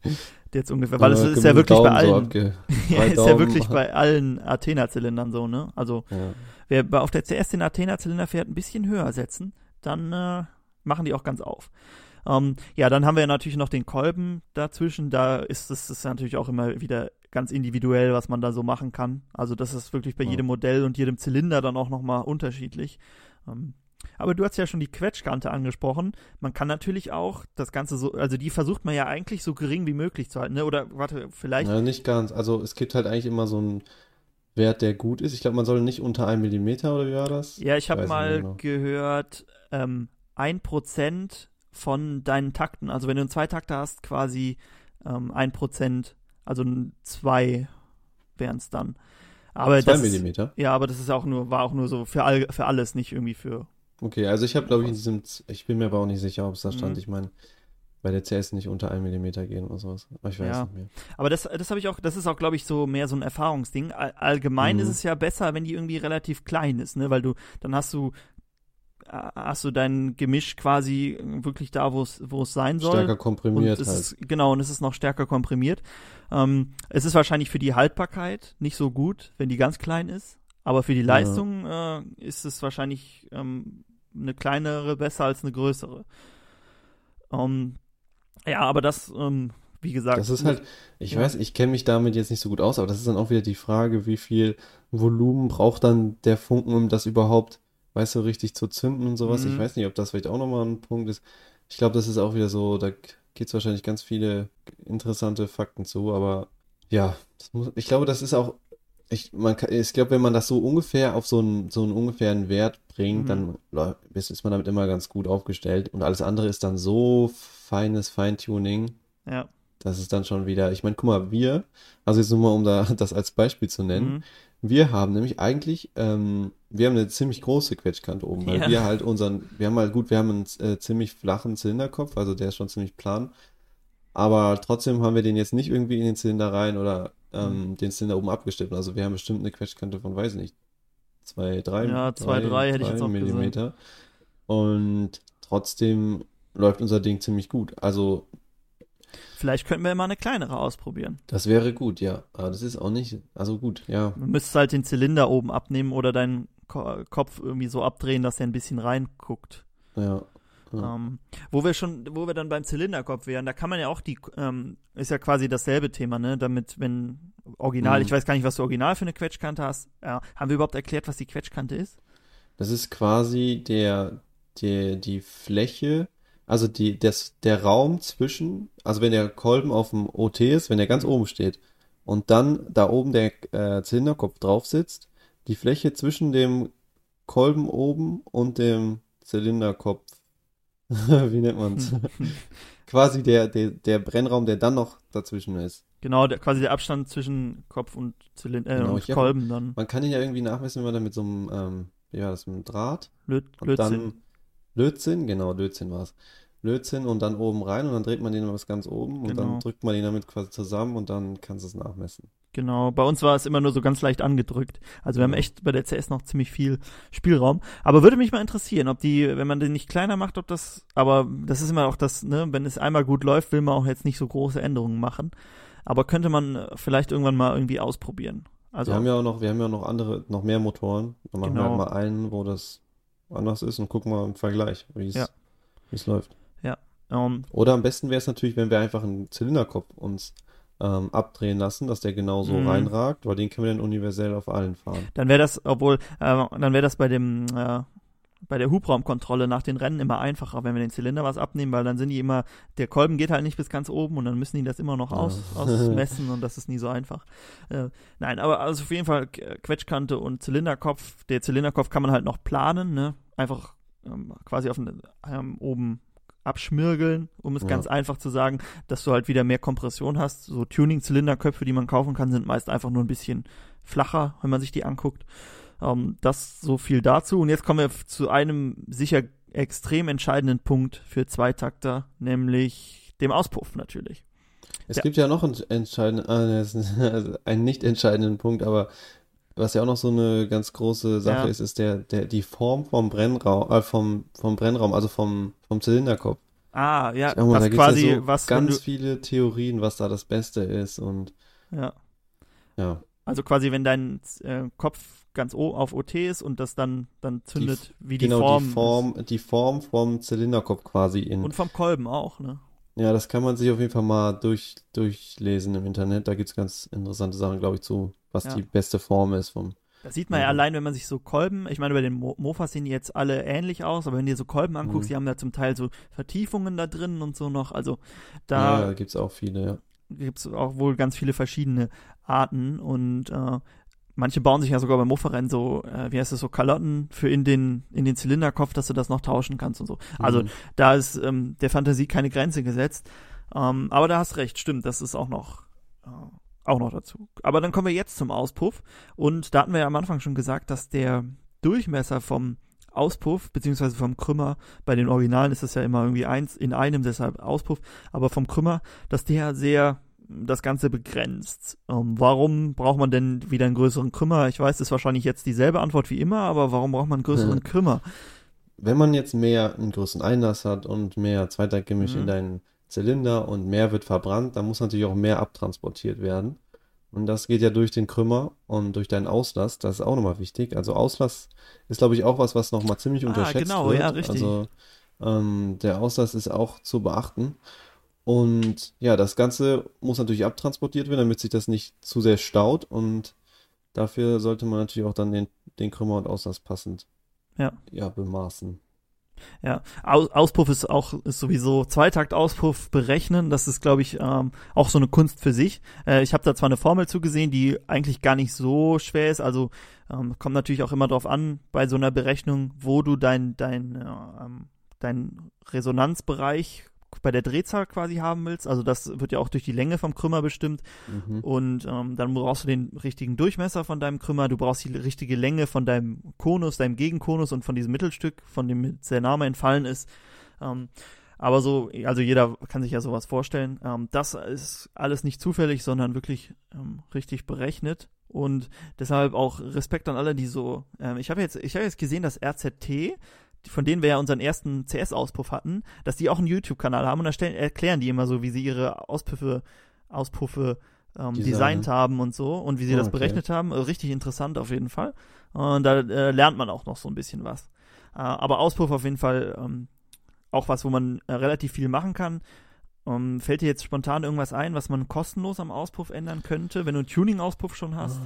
jetzt ungefähr, weil es ist ja wirklich bei allen, so ja, ist ja wirklich bei allen Athena-Zylindern so, ne? Also, ja. wer auf der CS den Athena-Zylinder fährt, ein bisschen höher setzen, dann äh, machen die auch ganz auf. Ähm, ja, dann haben wir natürlich noch den Kolben dazwischen. Da ist es natürlich auch immer wieder ganz individuell, was man da so machen kann. Also das ist wirklich bei ja. jedem Modell und jedem Zylinder dann auch nochmal unterschiedlich. Ähm, aber du hast ja schon die Quetschkante angesprochen. Man kann natürlich auch das Ganze so, also die versucht man ja eigentlich so gering wie möglich zu halten, ne? Oder warte, vielleicht. Ja, nicht ganz. Also es gibt halt eigentlich immer so einen Wert, der gut ist. Ich glaube, man soll nicht unter einem Millimeter oder wie war das? Ja, ich habe mal genau. gehört, ähm, ein Prozent von deinen Takten. Also wenn du einen Zweitakter hast, quasi ähm, ein Prozent, also zwei wären es dann. Aber zwei das, Millimeter? Ja, aber das ist auch nur, war auch nur so für, all, für alles, nicht irgendwie für. Okay, also ich habe, glaube ich, in diesem, ich bin mir aber auch nicht sicher, ob es da stand. Mhm. Ich meine, bei der CS nicht unter einem Millimeter gehen oder sowas. Aber ich weiß ja. nicht mehr. Aber das, das habe ich auch, das ist auch, glaube ich, so mehr so ein Erfahrungsding. Allgemein mhm. ist es ja besser, wenn die irgendwie relativ klein ist, ne? Weil du, dann hast du hast du dein Gemisch quasi wirklich da, wo es wo es sein soll. Stärker komprimiert halt. Ist, genau, und es ist noch stärker komprimiert. Ähm, es ist wahrscheinlich für die Haltbarkeit nicht so gut, wenn die ganz klein ist, aber für die Leistung ja. äh, ist es wahrscheinlich ähm, eine kleinere besser als eine größere. Ähm, ja, aber das, ähm, wie gesagt. Das ist halt, ich ja. weiß, ich kenne mich damit jetzt nicht so gut aus, aber das ist dann auch wieder die Frage, wie viel Volumen braucht dann der Funken, um das überhaupt weißt du, richtig zu zünden und sowas. Mhm. Ich weiß nicht, ob das vielleicht auch nochmal ein Punkt ist. Ich glaube, das ist auch wieder so, da geht es wahrscheinlich ganz viele interessante Fakten zu, aber ja, muss, ich glaube, das ist auch, ich, man kann, ich glaube, wenn man das so ungefähr auf so einen, so einen ungefähren Wert bringt, mhm. dann ist man damit immer ganz gut aufgestellt und alles andere ist dann so feines Feintuning. Ja. Das ist dann schon wieder, ich meine, guck mal, wir, also jetzt nur mal, um da das als Beispiel zu nennen, mhm. Wir haben nämlich eigentlich ähm, wir haben eine ziemlich große Quetschkante oben, weil ja. wir halt unseren, wir haben halt gut, wir haben einen äh, ziemlich flachen Zylinderkopf, also der ist schon ziemlich plan. Aber trotzdem haben wir den jetzt nicht irgendwie in den Zylinder rein oder ähm, mhm. den Zylinder oben abgestimmt. Also wir haben bestimmt eine Quetschkante von, weiß nicht, zwei, drei, ja, zwei, drei, drei hätte ich jetzt auch Millimeter. Gesagt. Und trotzdem läuft unser Ding ziemlich gut. Also Vielleicht könnten wir mal eine kleinere ausprobieren. Das wäre gut, ja. Aber das ist auch nicht, also gut, ja. Du müsstest halt den Zylinder oben abnehmen oder deinen Ko Kopf irgendwie so abdrehen, dass er ein bisschen reinguckt. Ja. ja. Ähm, wo wir schon, wo wir dann beim Zylinderkopf wären, da kann man ja auch die, ähm, ist ja quasi dasselbe Thema, ne? Damit, wenn Original, mhm. ich weiß gar nicht, was du Original für eine Quetschkante hast. Ja. Haben wir überhaupt erklärt, was die Quetschkante ist? Das ist quasi der, der, die Fläche, also die, das, der Raum zwischen, also wenn der Kolben auf dem OT ist, wenn der ganz oben steht und dann da oben der äh, Zylinderkopf drauf sitzt, die Fläche zwischen dem Kolben oben und dem Zylinderkopf. Wie nennt man's? quasi der, der, der Brennraum, der dann noch dazwischen ist. Genau, der, quasi der Abstand zwischen Kopf und, Zylinder, äh, Genau, und ich hab- Kolben dann. Man kann ihn ja irgendwie nachmessen, wenn man da mit so einem, ähm, wie war das, mit einem Draht Löt, und Lötzinn. dann Lötzinn, genau, Lötzinn war es. Lötzinn und dann oben rein und dann dreht man den was ganz oben und Genau. dann drückt man ihn damit quasi zusammen und dann kannst du es nachmessen. Genau, bei uns war es immer nur so ganz leicht angedrückt. Also wir haben echt bei der CS noch ziemlich viel Spielraum. Aber würde mich mal interessieren, ob die, wenn man den nicht kleiner macht, ob das, aber das ist immer auch das, ne, wenn es einmal gut läuft, will man auch jetzt nicht so große Änderungen machen. Aber könnte man vielleicht irgendwann mal irgendwie ausprobieren. Also, wir haben ja auch noch, wir haben ja noch andere, noch mehr Motoren. Dann machen wir Genau. halt mal einen, wo das anders ist und gucken mal im Vergleich, wie es, Ja. es läuft. ähm, Oder am besten wäre es natürlich, wenn wir einfach einen Zylinderkopf uns ähm, abdrehen lassen, dass der genauso Mhm. reinragt, weil den können wir dann universell auf allen fahren. dann wäre das, obwohl, äh, dann wäre das bei dem, äh, bei der Hubraumkontrolle nach den Rennen immer einfacher, wenn wir den Zylinder was abnehmen, weil dann sind die immer, der Kolben geht halt nicht bis ganz oben und dann müssen die das immer noch Ja. aus, ausmessen und das ist nie so einfach. Äh, nein, aber also auf jeden Fall Quetschkante und Zylinderkopf. Der Zylinderkopf kann man halt noch planen, ne? Einfach ähm, quasi auf den, ähm, oben abschmirgeln, um es Ja. ganz einfach zu sagen, dass du halt wieder mehr Kompression hast. So Tuning-Zylinderköpfe, die man kaufen kann, sind meist einfach nur ein bisschen flacher, wenn man sich die anguckt. Ähm, das so viel dazu. Und jetzt kommen wir zu einem sicher extrem entscheidenden Punkt für Zweitakter, nämlich dem Auspuff natürlich. Es Ja. gibt ja noch einen entscheidenden, ist also einen nicht entscheidenden Punkt, aber was ja auch noch so eine ganz große Sache Ja. ist, ist der, der, die Form vom Brennraum, äh, vom, vom Brennraum, also vom, vom Zylinderkopf. Ah, ja, mal, das da quasi ja so was, ganz viele Theorien, was da das Beste ist und ja, ja. also quasi wenn dein äh, Kopf ganz o auf OT ist und das dann dann zündet, wie die genau Form, die Form, die Form vom Zylinderkopf quasi ist. in. und vom Kolben auch, ne? Ja, das kann man sich auf jeden Fall mal durch, durchlesen im Internet. Da gibt's ganz interessante Sachen, glaube ich, zu, was Ja. die beste Form ist vom. Das sieht man ja allein, wenn man sich so Kolben, ich meine, bei den Mo Mofas sehen die jetzt alle ähnlich aus, aber wenn du dir so Kolben anguckst, Mhm. die haben da zum Teil so Vertiefungen da drin und so noch. Also Ja, da da gibt's auch viele, ja. gibt's auch wohl ganz viele verschiedene Arten und äh, manche bauen sich ja sogar beim Mofa-Rennen so, äh, wie heißt es, so Kalotten für in den, in den Zylinderkopf, dass du das noch tauschen kannst und so. Also Mhm. da ist ähm, der Fantasie keine Grenze gesetzt. Ähm, aber da hast recht, stimmt, das ist auch noch, äh, auch noch dazu. Aber dann kommen wir jetzt zum Auspuff. Und da hatten wir ja am Anfang schon gesagt, dass der Durchmesser vom Auspuff, beziehungsweise vom Krümmer, bei den Originalen ist es ja immer irgendwie eins in einem, deshalb Auspuff, aber vom Krümmer, dass der sehr das Ganze begrenzt. Ähm, warum braucht man denn wieder einen größeren Krümmer? Ich weiß, das ist wahrscheinlich jetzt dieselbe Antwort wie immer, aber warum braucht man einen größeren Ja. Krümmer? Wenn man jetzt mehr, einen größeren Einlass hat und mehr Zweitaktgemisch Mhm. in deinen Zylinder und mehr wird verbrannt, dann muss natürlich auch mehr abtransportiert werden. Und das geht ja durch den Krümmer und durch deinen Auslass. Das ist auch nochmal wichtig. Also Auslass ist, glaube ich, auch was, was nochmal ziemlich Ah, unterschätzt genau, wird. ja, richtig. Also ähm, der Auslass ist auch zu beachten. Und ja, das Ganze muss natürlich abtransportiert werden, damit sich das nicht zu sehr staut. Und dafür sollte man natürlich auch dann den, den Krümmer und Auslass passend Ja. ja, bemaßen. Ja, Aus Auspuff ist auch ist sowieso Zweitakt-Auspuff berechnen. Das ist, glaube ich, ähm, auch so eine Kunst für sich. Äh, ich habe da zwar eine Formel zugesehen, die eigentlich gar nicht so schwer ist. Also ähm, kommt natürlich auch immer drauf an bei so einer Berechnung, wo du dein dein äh, ähm, dein Resonanzbereich bei der Drehzahl quasi haben willst. Also das wird ja auch durch die Länge vom Krümmer bestimmt. Mhm. Und ähm, dann brauchst du den richtigen Durchmesser von deinem Krümmer, du brauchst die richtige Länge von deinem Konus, deinem Gegenkonus und von diesem Mittelstück, von dem der Name entfallen ist. Ähm, aber so, also jeder kann sich ja sowas vorstellen. Ähm, das ist alles nicht zufällig, sondern wirklich ähm, richtig berechnet. Und deshalb auch Respekt an alle, die so. Ähm, ich habe jetzt, ich habe jetzt gesehen, dass RZT, von denen wir ja unseren ersten CS-Auspuff hatten, dass die auch einen YouTube-Kanal haben und da stellen, erklären die immer so, wie sie ihre Auspuffe, Auspuffe ähm, designt haben und so und wie sie Ah, das okay. berechnet haben. Äh, Richtig interessant auf jeden Fall. Und da äh, lernt man auch noch so ein bisschen was. Äh, aber Auspuff auf jeden Fall ähm, auch was, wo man äh, relativ viel machen kann. Ähm, fällt dir jetzt spontan irgendwas ein, was man kostenlos am Auspuff ändern könnte, wenn du einen Tuning-Auspuff schon hast?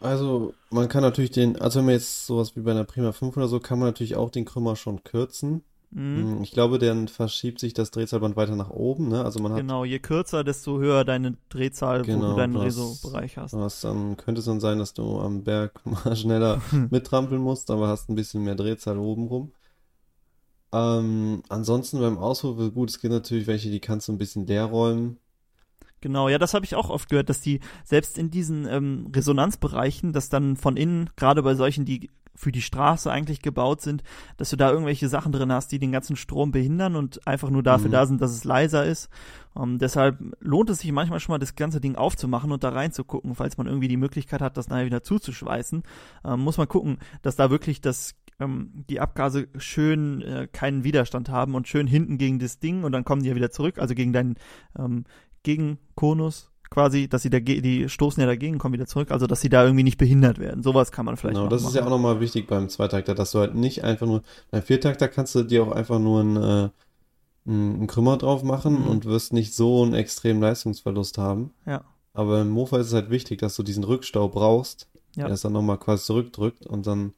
Also, man kann natürlich den, also wenn man jetzt sowas wie bei einer Prima 5 oder so, kann man natürlich auch den Krümmer schon kürzen. Mhm. Hm, Ich glaube, dann verschiebt sich das Drehzahlband weiter nach oben, ne? Also man hat, Genau, je kürzer, desto höher deine Drehzahl, wo Genau, du deinen du hast- Reso-Bereich hast. was dann könnte es dann sein, dass du am Berg mal schneller mittrampeln musst, aber hast ein bisschen mehr Drehzahl oben rum. Ähm, ansonsten beim Auspuff, gut, es gibt natürlich welche, die kannst du ein bisschen leer räumen. Genau, ja, das habe ich auch oft gehört, dass die selbst in diesen ähm, Resonanzbereichen, dass dann von innen, gerade bei solchen, die für die Straße eigentlich gebaut sind, dass du da irgendwelche Sachen drin hast, die den ganzen Strom behindern und einfach nur dafür Mhm. da sind, dass es leiser ist. Ähm, deshalb lohnt es sich manchmal schon mal, das ganze Ding aufzumachen und da reinzugucken, falls man irgendwie die Möglichkeit hat, das nachher wieder zuzuschweißen. Ähm, muss man gucken, dass da wirklich das ähm, die Abgase schön äh, keinen Widerstand haben und schön hinten gegen das Ding und dann kommen die ja wieder zurück, also gegen deinen ähm, Gegenkonus quasi, dass sie da die stoßen ja dagegen, kommen wieder zurück, also dass sie da irgendwie nicht behindert werden. Sowas kann man vielleicht Genau, das machen. ist ja auch nochmal wichtig beim Zweitakter, dass du halt nicht einfach nur, beim Viertakter kannst du dir auch einfach nur einen, äh, einen Krümmer drauf machen Mhm. und wirst nicht so einen extremen Leistungsverlust haben. Ja. Aber im Mofa ist es halt wichtig, dass du diesen Rückstau brauchst, Ja. der es dann nochmal quasi zurückdrückt und dann,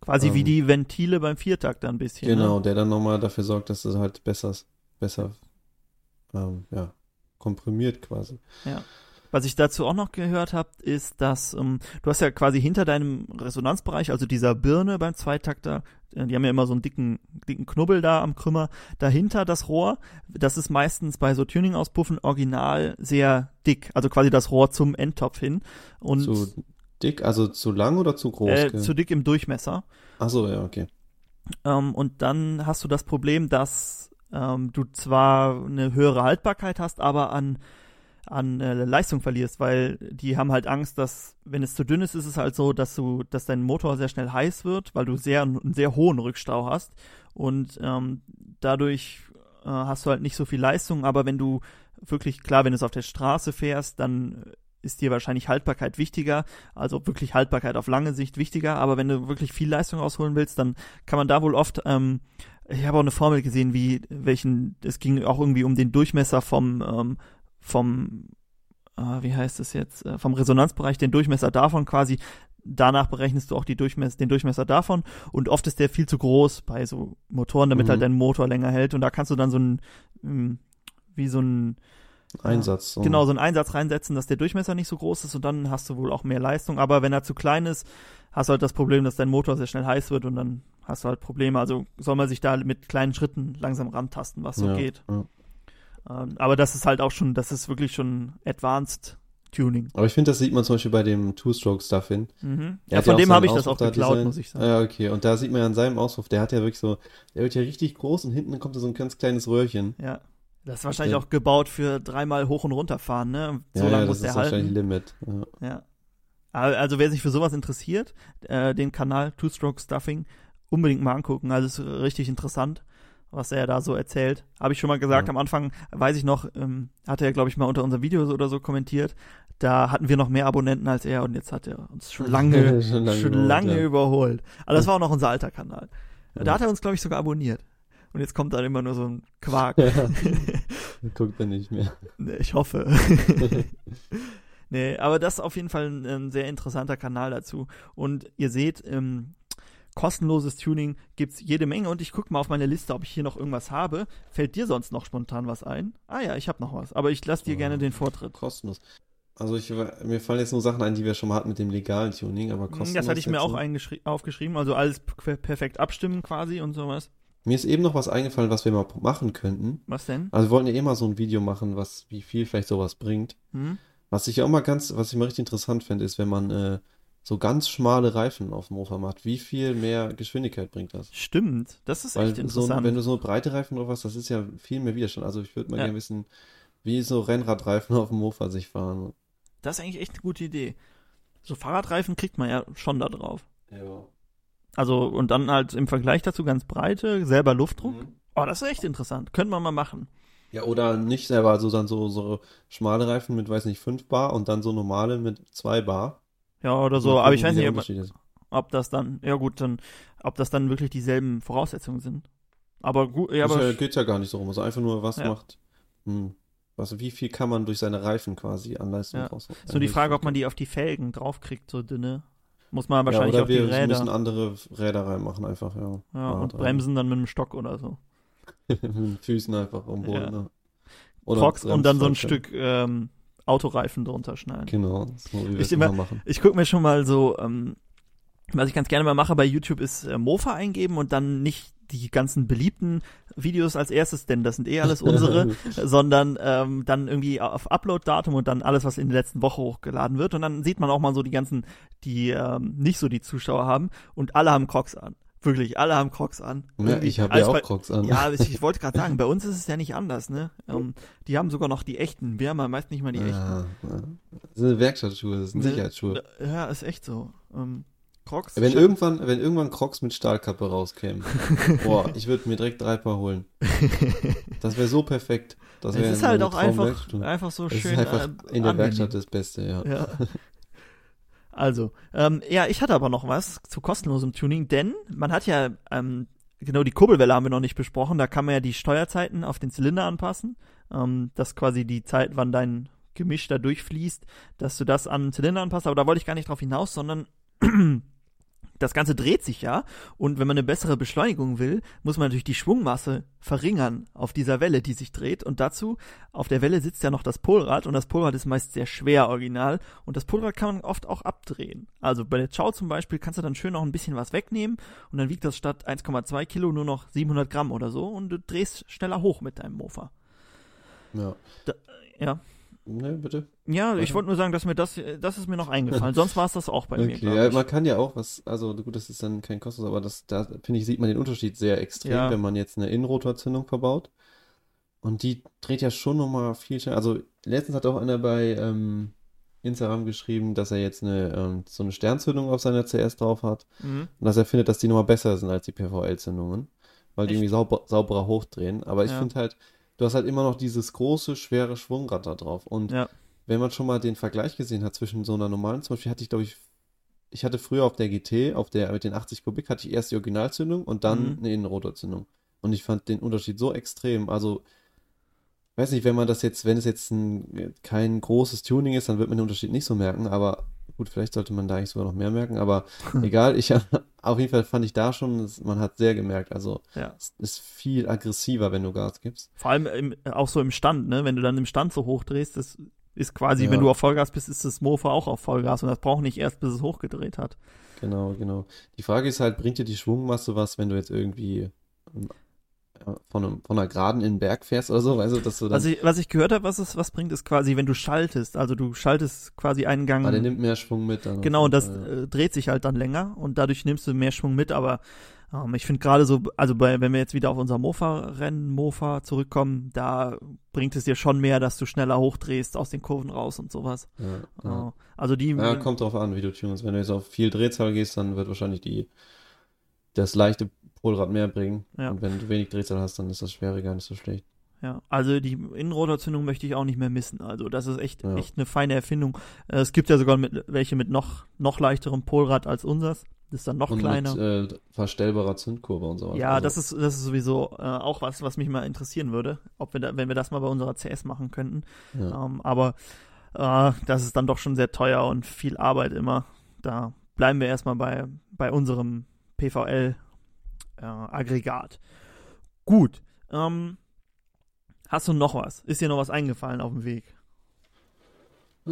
Quasi wie ähm, die Ventile beim Viertakter ein bisschen. genau, Ne? der dann nochmal dafür sorgt, dass es halt besser, besser, ähm, ja, komprimiert quasi. Was ich dazu auch noch gehört habe, ist, dass ähm, du hast ja quasi hinter deinem Resonanzbereich, also dieser Birne beim Zweitakter, äh, die haben ja immer so einen dicken, dicken Knubbel da am Krümmer, dahinter das Rohr, das ist meistens bei so Tuning-Auspuffen original sehr dick, also quasi das Rohr zum Endtopf hin und Zu dick, also zu lang oder zu groß? äh, zu dick im Durchmesser. Ach so, ja, okay. Ähm, und dann hast du das Problem, dass ähm, du zwar eine höhere Haltbarkeit hast, aber an, an äh, Leistung verlierst, weil die haben halt Angst, dass, wenn es zu dünn ist, ist es halt so, dass du, dass dein Motor sehr schnell heiß wird, weil du sehr, einen sehr hohen Rückstau hast. Und ähm, dadurch äh, hast du halt nicht so viel Leistung, aber wenn du wirklich, klar, wenn du es auf der Straße fährst, dann ist dir wahrscheinlich Haltbarkeit wichtiger, also wirklich Haltbarkeit auf lange Sicht wichtiger, aber wenn du wirklich viel Leistung rausholen willst, dann kann man da wohl oft, ähm, ich habe auch eine Formel gesehen, wie welchen, es ging auch irgendwie um den Durchmesser vom, ähm, vom, äh, wie heißt es jetzt, äh, vom Resonanzbereich, den Durchmesser davon quasi, danach berechnest du auch die Durchmesser, den Durchmesser davon und oft ist der viel zu groß bei so Motoren, damit Mhm. halt dein Motor länger hält und da kannst du dann so ein, ähm, wie so ein, Einsatz. so. Genau, so einen Einsatz reinsetzen, dass der Durchmesser nicht so groß ist und dann hast du wohl auch mehr Leistung. Aber wenn er zu klein ist, hast du halt das Problem, dass dein Motor sehr schnell heiß wird und dann hast du halt Probleme. Also soll man sich da mit kleinen Schritten langsam rantasten, was so ja, geht. Ja. Ähm, aber das ist halt auch schon, das ist wirklich schon Advanced Tuning. Aber ich finde, das sieht man zum Beispiel bei dem Two-Stroke-Stuff hin. Mhm. Ja, von dem habe ich das auch da geklaut, designt. muss ich sagen. Ja, okay. Und da sieht man ja an seinem Auspuff, der hat ja wirklich so, der wird ja richtig groß und hinten kommt da so ein ganz kleines Röhrchen. Ja. Das ist wahrscheinlich auch gebaut für dreimal hoch und runter fahren, ne? So ja, lange ja, muss das der ist wahrscheinlich halten. Limit. Ja. Ja. Also wer sich für sowas interessiert, äh, den Kanal Two-Stroke Stuffing unbedingt mal angucken. Also es ist richtig interessant, was er da so erzählt. Habe ich schon mal gesagt, Ja. am Anfang weiß ich noch, ähm, hat er, glaube ich, mal unter unserem Video so oder so kommentiert. Da hatten wir noch mehr Abonnenten als er und jetzt hat er uns schon lange, Schon schon lange lange, überholt. Aber das war auch noch unser alter Kanal. Da hat er uns, glaube ich, sogar abonniert. Und jetzt kommt dann immer nur so ein Quark. Ja. Guckt er nicht mehr. Ich hoffe. nee, aber das ist auf jeden Fall ein, ein sehr interessanter Kanal dazu. Und ihr seht, ähm, kostenloses Tuning gibt's jede Menge und ich gucke mal auf meine Liste, ob ich hier noch irgendwas habe. Fällt dir sonst noch spontan was ein? Ah ja, ich habe noch was, aber ich lasse dir Oh. gerne den Vortritt. Kostenlos. Also ich, mir fallen jetzt nur Sachen ein, die wir schon mal hatten mit dem legalen Tuning, aber kostenlos. Das hatte ich mir auch aufgeschrieben, also alles perfekt abstimmen quasi und sowas. Mir ist eben noch was eingefallen, was wir mal machen könnten. Was denn? Also wir wollten ja eh mal so ein Video machen, was, wie viel vielleicht sowas bringt. Hm? Was ich auch mal ganz, was ich mal richtig interessant finde, ist, wenn man äh, so ganz schmale Reifen auf dem Mofa macht. Wie viel mehr Geschwindigkeit bringt das? Stimmt, das ist Weil echt so, interessant. wenn du so breite Reifen drauf hast, das ist ja viel mehr Widerstand. Also ich würde mal Ja. gerne wissen, wie so Rennradreifen auf dem Mofa sich fahren. das ist eigentlich echt eine gute Idee. So Fahrradreifen kriegt man ja schon da drauf. Ja. Also, und dann halt im Vergleich dazu ganz breite, selber Luftdruck. Mhm. Oh, das ist echt interessant. Könnte man mal machen. Ja, oder nicht selber, also dann so, so schmale Reifen mit, weiß nicht, 5 Bar und dann so normale mit 2 Bar. Ja, oder so. Aber ich weiß nicht, ob, ob das dann, ja gut, dann, ob das dann wirklich dieselben Voraussetzungen sind. Aber gut, ja, aber ja, geht ja gar nicht so rum. Also einfach nur, was Ja. macht, hm, was, wie viel kann man durch seine Reifen quasi an Leistung Ja. rausholen? nur die Frage, ob man die auf die Felgen draufkriegt, so dünne. Muss man ja, wahrscheinlich oder auf die wir Räder. müssen andere Räder reinmachen, einfach, ja. ja, und Fahrradreifen. bremsen dann mit einem Stock oder so. mit den Füßen einfach am Boden. Ja. Ne? Oder Crocs und dann so ein. Stück ähm, Autoreifen drunter schneiden. Genau, so wie wir Ich immer machen. Ich gucke mir schon mal so, ähm, was ich ganz gerne mal mache bei YouTube ist äh, Mofa eingeben und dann nicht die ganzen beliebten Videos als erstes, denn das sind eh alles unsere, sondern ähm, dann irgendwie auf Upload-Datum und dann alles, was in der letzten Woche hochgeladen wird. Und dann sieht man auch mal so die ganzen, die ähm, nicht so die Zuschauer haben und alle haben Crocs an. Wirklich, alle haben Crocs an. Ja, ich habe ja auch bei- Crocs an. Ja, ich, ich wollte gerade sagen, bei uns ist es ja nicht anders, ne? Ähm, die haben sogar noch die echten. Wir haben ja meist nicht mal die echten. Ja, ja. Das sind Werkstattschuhe, das sind Ne, Sicherheitsschuhe. Ja, ist echt so. Ähm, Crocs. Wenn irgendwann, wenn irgendwann Crocs mit Stahlkappe rauskämen, boah, ich würde mir direkt drei Paar holen. Das wäre so perfekt. Das es ist halt auch einfach, einfach so Es schön. ist einfach äh, in der angenehm. Werkstatt das Beste, ja. Ja. Also, ähm, ja, ich hatte aber noch was zu kostenlosem Tuning, denn man hat ja, ähm, genau die Kurbelwelle haben wir noch nicht besprochen, da kann man ja die Steuerzeiten auf den Zylinder anpassen, ähm, dass quasi die Zeit, wann dein Gemisch da durchfließt, dass du das an den Zylinder anpasst, aber da wollte ich gar nicht drauf hinaus, sondern das Ganze dreht sich ja. Und wenn man eine bessere Beschleunigung will, muss man natürlich die Schwungmasse verringern auf dieser Welle, die sich dreht. Und dazu auf der Welle sitzt ja noch das Polrad und das Polrad ist meist sehr schwer original. Und das Polrad kann man oft auch abdrehen. Also bei der Chow zum Beispiel kannst du dann schön noch ein bisschen was wegnehmen. Und dann wiegt das statt 1,2 Kilo nur noch 700 Gramm oder so. Und du drehst schneller hoch mit deinem Mofa. Ja. Ja, Ne, bitte. ja, ich wollte nur sagen, dass mir das, das ist mir noch eingefallen. Sonst war es das auch bei mir. Okay, glaub ja, man kann ja auch was, also gut, das ist dann kein kostenlos, aber das, da finde ich, sieht man den Unterschied sehr extrem, Ja. wenn man jetzt eine Innenrotorzündung verbaut. Und die dreht ja schon nochmal viel schneller. Also letztens hat auch einer bei ähm, Instagram geschrieben, dass er jetzt eine ähm, so eine Sternzündung auf seiner CS drauf hat Mhm. und dass er findet, dass die nochmal besser sind als die PVL-Zündungen, weil die Echt? irgendwie sauber, sauberer hochdrehen. Aber ich Ja. finde halt, du hast halt immer noch dieses große, schwere Schwungrad da drauf. Und Ja. wenn man schon mal den Vergleich gesehen hat zwischen so einer normalen, zum Beispiel hatte ich, glaube ich, ich hatte früher auf der GT, auf der mit den 80 Kubik, hatte ich erst die Originalzündung und dann Mhm. eine Innenrotorzündung. Und ich fand den Unterschied so extrem. Also, weiß nicht, wenn man das jetzt, wenn es jetzt ein, kein großes Tuning ist, dann wird man den Unterschied nicht so merken, aber gut, vielleicht sollte man da eigentlich sogar noch mehr merken, aber egal, ich auf jeden Fall fand ich da schon, man hat sehr gemerkt, also Ja. es ist viel aggressiver, wenn du Gas gibst. Vor allem im, auch so im Stand, ne? Wenn du dann im Stand so hochdrehst, das ist quasi, Ja. wenn du auf Vollgas bist, ist das Mofa auch auf Vollgas und das braucht nicht erst, bis es hochgedreht hat. Genau, genau. Die Frage ist halt, bringt dir die Schwungmasse was, wenn du jetzt irgendwie von, einem, von einer Geraden in den Berg fährst oder so, weißt du, dass du dann, Was ich, was ich gehört habe, was es was bringt, ist quasi, wenn du schaltest, also du schaltest quasi einen Gang. ah, der nimmt mehr Schwung mit dann. Genau, und das äh, dreht sich halt dann länger und dadurch nimmst du mehr Schwung mit, aber ähm, ich finde gerade so, also bei, wenn wir jetzt wieder auf unser Mofa-Rennen, Mofa zurückkommen, da bringt es dir schon mehr, dass du schneller hochdrehst aus den Kurven raus und sowas. ja. Ja, ja. Äh, also die, Ja, kommt drauf an, wie du tunst. Wenn du jetzt auf viel Drehzahl gehst, dann wird wahrscheinlich die, das leichte Polrad mehr bringen. Ja. Und wenn du wenig Drehzahl hast, dann ist das Schwere gar nicht so schlecht. Ja, also die Innenrotorzündung möchte ich auch nicht mehr missen. Also das ist echt, Ja. echt eine feine Erfindung. Äh, Es gibt ja sogar mit, welche mit noch, noch leichterem Polrad als unseres. Das ist dann noch Und kleiner. mit äh, verstellbarer Zündkurve und sowas. ja, Also, das ist, das ist sowieso äh, auch was, was mich mal interessieren würde, ob wir da, wenn wir das mal bei unserer CS machen könnten. ja. Ähm, aber äh, das ist dann doch schon sehr teuer und viel Arbeit immer. Da bleiben wir erstmal bei, bei unserem PVL-Aggregat. Gut. Ähm, hast du noch was? Ist dir noch was eingefallen auf dem Weg? Äh,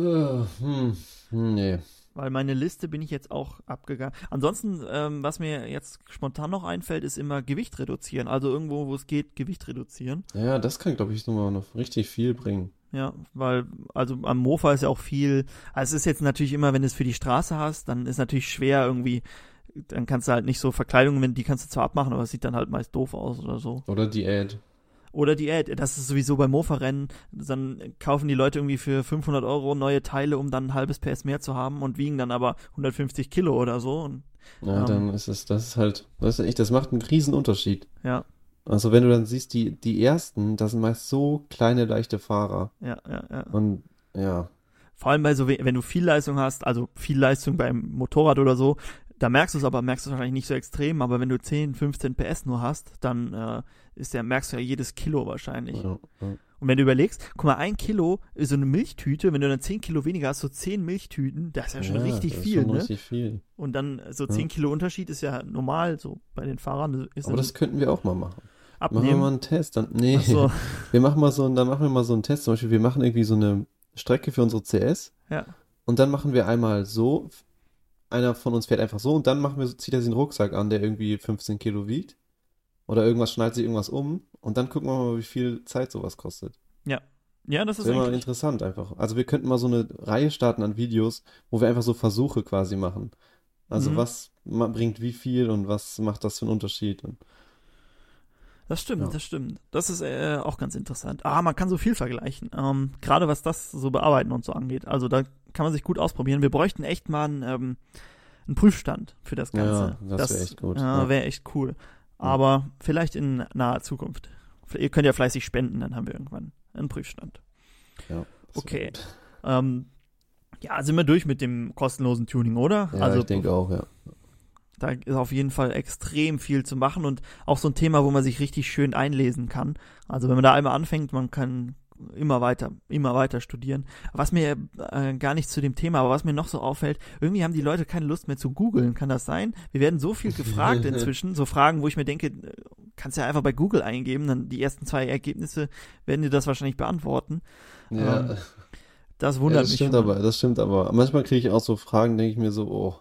hm, hm, nee. Weil meine Liste bin ich jetzt auch abgegangen. Ansonsten, ähm, was mir jetzt spontan noch einfällt, ist immer Gewicht reduzieren. Also irgendwo, wo es geht, Gewicht reduzieren. Ja, das kann, glaube ich, nochmal noch richtig viel bringen. Ja, weil, also am Mofa ist ja auch viel, also es ist jetzt natürlich immer, wenn du es für die Straße hast, dann ist natürlich schwer irgendwie, dann kannst du halt nicht so Verkleidungen, wenn die kannst du zwar abmachen, aber es sieht dann halt meist doof aus oder so. Oder Diät. Oder Diät, das ist sowieso beim Mofa-Rennen, dann kaufen die Leute irgendwie für 500 Euro neue Teile, um dann ein halbes PS mehr zu haben und wiegen dann aber 150 Kilo oder so. Und, Ja, Ähm. dann ist es, das ist halt, weißt du, echt, das macht einen riesen Unterschied. ja, Also wenn du dann siehst, die, die ersten, das sind meist so kleine, leichte Fahrer. ja, ja, ja. Und ja, Vor allem bei so, we- wenn du viel Leistung hast, also viel Leistung beim Motorrad oder so, da merkst du es aber, merkst du es wahrscheinlich nicht so extrem, aber wenn du 10, 15 PS nur hast, dann äh, ist der, merkst du ja jedes Kilo wahrscheinlich. ja, ja. Und wenn du überlegst, guck mal, ein Kilo ist so eine Milchtüte, wenn du dann 10 Kilo weniger hast, so 10 Milchtüten, das ist ja schon Ja, richtig das ist viel, schon ne? richtig viel. Und dann so Ja. 10 Kilo Unterschied ist ja normal, so bei den Fahrern ist Aber das könnten wir auch mal machen. Machen wir abnehmen. mal einen Test. Dann, nee, so, wir machen mal so, dann machen wir mal so einen Test. Zum Beispiel, wir machen irgendwie so eine Strecke für unsere CS ja, und dann machen wir einmal so, einer von uns fährt einfach so und dann machen wir, zieht er sich einen Rucksack an, der irgendwie 15 Kilo wiegt. oder irgendwas schneidet sich irgendwas um und dann gucken wir mal, wie viel Zeit sowas kostet. Ja, das Das ist mal eigentlich. interessant einfach. Also wir könnten mal so eine Reihe starten an Videos, wo wir einfach so Versuche quasi machen. Also Mhm. was bringt wie viel und was macht das für einen Unterschied? Und Das stimmt, Ja. das stimmt. Das ist äh, auch ganz interessant. Ah, man kann so viel vergleichen. Ähm, Gerade was das so bearbeiten und so angeht. Also da kann man sich gut ausprobieren. Wir bräuchten echt mal einen, ähm, einen Prüfstand für das Ganze. Ja, das wär echt gut, Ja, ja. wäre echt cool. Aber vielleicht in naher Zukunft. Ihr könnt ja fleißig spenden, dann haben wir irgendwann einen Prüfstand. ja. Okay. Ähm, ja, sind wir durch mit dem kostenlosen Tuning, oder? Ja, also ich denke auch, ja. da ist auf jeden Fall extrem viel zu machen und auch so ein Thema, wo man sich richtig schön einlesen kann. Also wenn man da einmal anfängt, man kann immer weiter, immer weiter studieren. Was mir äh, gar nicht zu dem Thema, aber was mir noch so auffällt, irgendwie haben die Leute keine Lust mehr zu googeln. Kann das sein? Wir werden so viel gefragt inzwischen, so Fragen, wo ich mir denke, äh, kannst ja einfach bei Google eingeben, dann die ersten zwei Ergebnisse werden dir das wahrscheinlich beantworten. Ja, Ähm, ja Das wundert das mich. stimmt schon. aber, das stimmt aber. Manchmal kriege ich auch so Fragen, denke ich mir so, oh,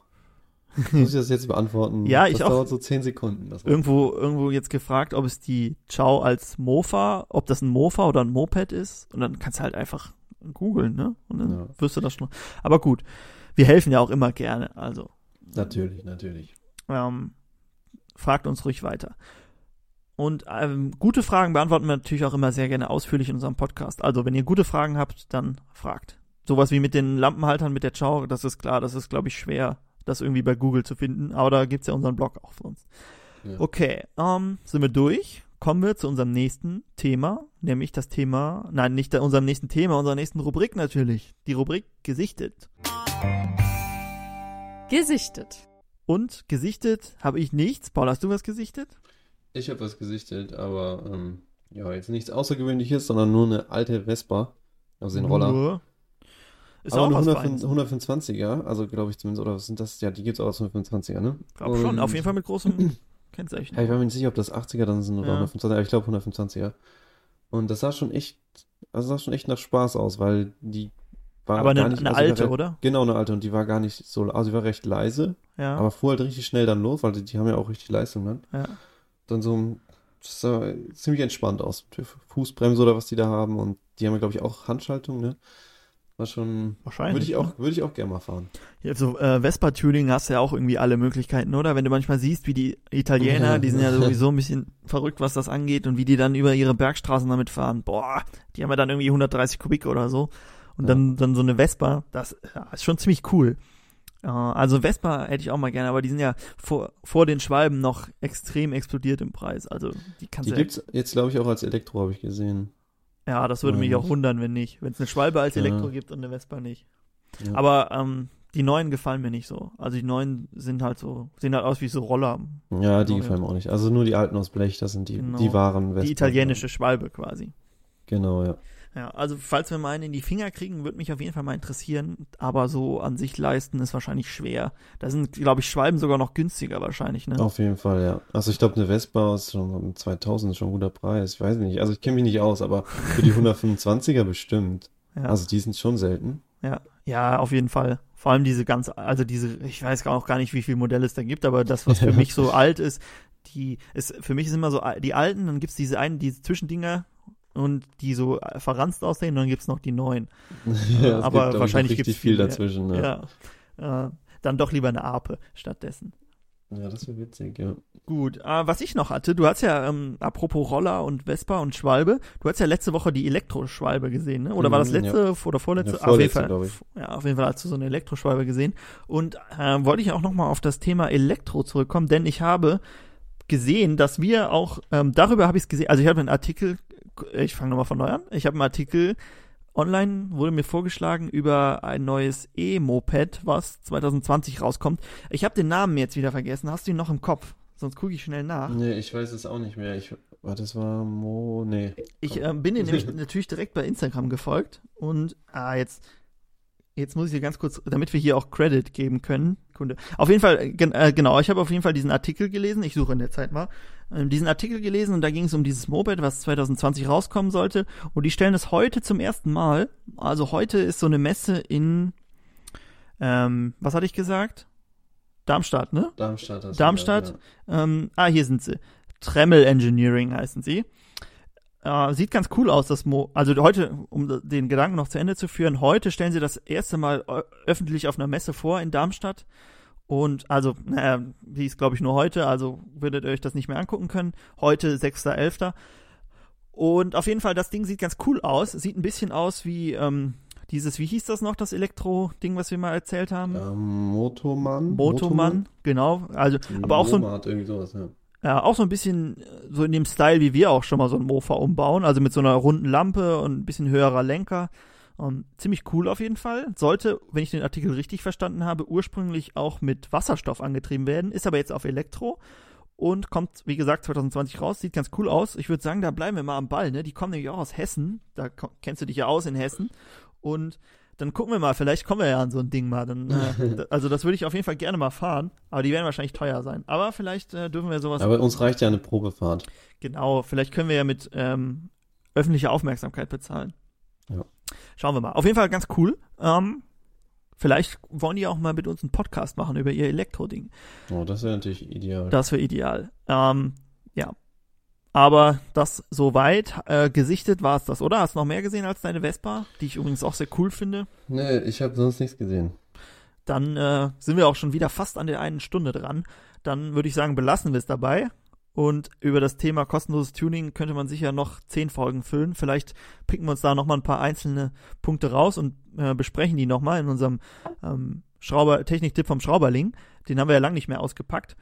muss ich das jetzt beantworten? Ja, das ich auch. dauert so zehn Sekunden. Das irgendwo, irgendwo jetzt gefragt, ob es die Chow als Mofa, ob das ein Mofa oder ein Moped ist. Und dann kannst du halt einfach googeln, ne? Und dann Ja. wirst du das schon. Aber gut, wir helfen ja auch immer gerne. Also, Natürlich, natürlich. ähm, fragt uns ruhig weiter. Und ähm, gute Fragen beantworten wir natürlich auch immer sehr gerne ausführlich in unserem Podcast. Also, wenn ihr gute Fragen habt, dann fragt. Sowas wie mit den Lampenhaltern mit der Chow, das ist klar, das ist, glaube ich, schwer, das irgendwie bei Google zu finden. Aber da gibt's ja unseren Blog auch für uns. Ja. Okay, ähm, sind wir durch? Kommen wir zu unserem nächsten Thema, nämlich das Thema, nein, nicht da- unserem nächsten Thema, unserer nächsten Rubrik natürlich. Die Rubrik gesichtet. Gesichtet. Und gesichtet habe ich nichts. Paul, hast du was gesichtet? Ich habe was gesichtet, aber ähm, ja, jetzt nichts Außergewöhnliches, sondern nur eine alte Vespa, also den Roller. Nur. Ist aber auch eine was 105 Feines. 125er, also glaube ich zumindest, oder was sind das? Ja, die gibt's auch als 125er, ne? Glaub schon, Und- auf jeden Fall mit großem Kennzeichen. Ja, ich war mir nicht sicher, ob das 80er dann sind oder Ja. 125er, aber ich glaube 125er. Und das sah schon echt, also sah schon echt nach Spaß aus, weil die war Aber eine, gar nicht, eine also war alte, re- oder? Genau, eine alte und die war gar nicht so, also die war recht leise, Ja. aber fuhr halt richtig schnell dann los, weil die, die haben ja auch richtig Leistung dann. ja. Dann so, das sah ziemlich entspannt aus. Fußbremse oder was die da haben und die haben ja, glaube ich, auch Handschaltung, ne? War schon, Wahrscheinlich. würde ich ne? auch, würde ich auch gerne mal fahren. Ja, so äh, Vespa-Tuning hast du ja auch irgendwie alle Möglichkeiten, oder? Wenn du manchmal siehst, wie die Italiener, Ja. die sind ja sowieso ein bisschen verrückt, was das angeht, und wie die dann über ihre Bergstraßen damit fahren. Boah, die haben ja dann irgendwie 130 Kubik oder so. Und Ja. dann, dann so eine Vespa, das ja, ist schon ziemlich cool. Äh, also Vespa hätte ich auch mal gerne, aber die sind ja vor, vor den Schwalben noch extrem explodiert im Preis. Also die kannst Die du gibt's jetzt, glaube ich, auch als Elektro, habe ich gesehen. Ja, das würde mich auch ich. wundern, wenn nicht. Wenn es eine Schwalbe als Ja. Elektro gibt und eine Vespa nicht. Ja. Aber ähm, die neuen gefallen mir nicht so. Also die neuen sind halt so, sehen halt aus wie so Roller. Ja, die Genau, gefallen ja. mir auch nicht. Also nur die alten aus Blech, das sind die, Genau. die wahren Vespa. Die italienische Schwalbe quasi. Genau, ja. Ja, also falls wir mal einen in die Finger kriegen, würde mich auf jeden Fall mal interessieren. Aber so an sich leisten ist wahrscheinlich schwer. Da sind, glaube ich, Schwalben sogar noch günstiger wahrscheinlich, ne? Auf jeden Fall, ja. Also ich glaube, eine Vespa ist schon um 2000 ist schon ein guter Preis. Ich weiß nicht. Also ich kenne mich nicht aus, aber für die 125er bestimmt. Ja, Also die sind schon selten. ja, ja, auf jeden Fall. Vor allem diese ganz, also diese, ich weiß auch gar nicht, wie viele Modelle es da gibt, aber das, was für mich so alt ist, die, ist, für mich ist immer so die alten, dann gibt's diese einen, diese Zwischendinger und die so äh, verranzt aussehen, und dann gibt's noch die neuen. Ja, es aber glaub ich, wahrscheinlich richtig gibt's viel viele, dazwischen. Ja, Ja. Äh, dann doch lieber eine Ape stattdessen. ja das wäre witzig, ja. Gut, äh, was ich noch hatte, du hast ja, ähm, apropos Roller und Vespa und Schwalbe, du hast ja letzte Woche die Elektroschwalbe gesehen, ne? Oder war das Mhm, letzte oder vorletzte? Ja, Ah, auf jeden vorletzte, Fall, ich. Ja, auf jeden Fall hast du so eine Elektroschwalbe gesehen. Und äh, wollte ich auch nochmal auf das Thema Elektro zurückkommen, denn ich habe gesehen, dass wir auch, ähm, darüber habe ich es gesehen, also ich habe einen Artikel, ich fange nochmal von neu an, ich habe einen Artikel online, wurde mir vorgeschlagen über ein neues E-Moped, was 2020 rauskommt. Ich habe den Namen jetzt wieder vergessen, hast du ihn noch im Kopf? Sonst gucke ich schnell nach. Nee, ich weiß es auch nicht mehr. Ich, warte, das war Mo, nee. Ich ähm, bin dir nämlich natürlich direkt bei Instagram gefolgt und ah, jetzt, jetzt muss ich dir ganz kurz, damit wir hier auch Credit geben können, Kunde. Auf jeden Fall, äh, gen äh, genau, ich habe auf jeden Fall diesen Artikel gelesen, ich suche in der Zeit mal, ähm, diesen Artikel gelesen und da ging es um dieses Moped, was 2020 rauskommen sollte und die stellen es heute zum ersten Mal, also heute ist so eine Messe in, ähm, was hatte ich gesagt? Darmstadt, ne? Darmstadt. Darmstadt? gesagt, Ähm, ah, hier sind sie. Tremmel Engineering heißen sie. Äh, sieht ganz cool aus, das Mo also heute, um den Gedanken noch zu Ende zu führen, heute stellen sie das erste Mal öffentlich auf einer Messe vor in Darmstadt. Und also, naja, die ist glaube ich nur heute, also würdet ihr euch das nicht mehr angucken können. Heute, 6.11. Und auf jeden Fall, das Ding sieht ganz cool aus. Sieht ein bisschen aus wie ähm, dieses, wie hieß das noch, das Elektro-Ding, was wir mal erzählt haben? Ähm, Motoman. Motoman, genau. Also, aber auch so ein, irgendwie sowas, ja. Ja, auch so ein bisschen so in dem Style, wie wir auch schon mal so ein Mofa umbauen. Also mit so einer runden Lampe und ein bisschen höherer Lenker. Um, ziemlich cool auf jeden Fall. Sollte, wenn ich den Artikel richtig verstanden habe, ursprünglich auch mit Wasserstoff angetrieben werden, ist aber jetzt auf Elektro und kommt, wie gesagt, 2020 raus. Sieht ganz cool aus. Ich würde sagen, da bleiben wir mal am Ball. Ne? Die kommen nämlich auch aus Hessen. Da kennst du dich ja aus in Hessen. Und dann gucken wir mal, vielleicht kommen wir ja an so ein Ding mal. Dann, äh, also das würde ich auf jeden Fall gerne mal fahren, aber die werden wahrscheinlich teuer sein. Aber vielleicht äh, dürfen wir sowas. Aber uns reicht ja eine Probefahrt. Genau, vielleicht können wir ja mit ähm, öffentlicher Aufmerksamkeit bezahlen. Ja. Schauen wir mal. Auf jeden Fall ganz cool. Ähm, vielleicht wollen die auch mal mit uns einen Podcast machen über ihr Elektro-Ding. Oh, das wäre natürlich ideal. Das wäre ideal. Ähm, aber das soweit. Äh, gesichtet war es das, oder? Hast du noch mehr gesehen als deine Vespa, die ich übrigens auch sehr cool finde? Nee, ich habe sonst nichts gesehen. Dann äh, sind wir auch schon wieder fast an der einen Stunde dran. Dann würde ich sagen, belassen wir es dabei. Und über das Thema kostenloses Tuning könnte man sicher noch zehn Folgen füllen. Vielleicht picken wir uns da nochmal ein paar einzelne Punkte raus und äh, besprechen die nochmal in unserem ähm, Schrauber Technik-Tipp vom Schrauberling. Den haben wir ja lang nicht mehr ausgepackt.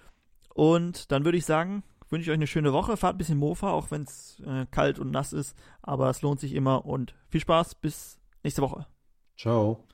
Und dann würde ich sagen, wünsche ich euch eine schöne Woche. Fahrt ein bisschen Mofa, auch wenn es äh, kalt und nass ist. Aber es lohnt sich immer und viel Spaß. Bis nächste Woche. Ciao.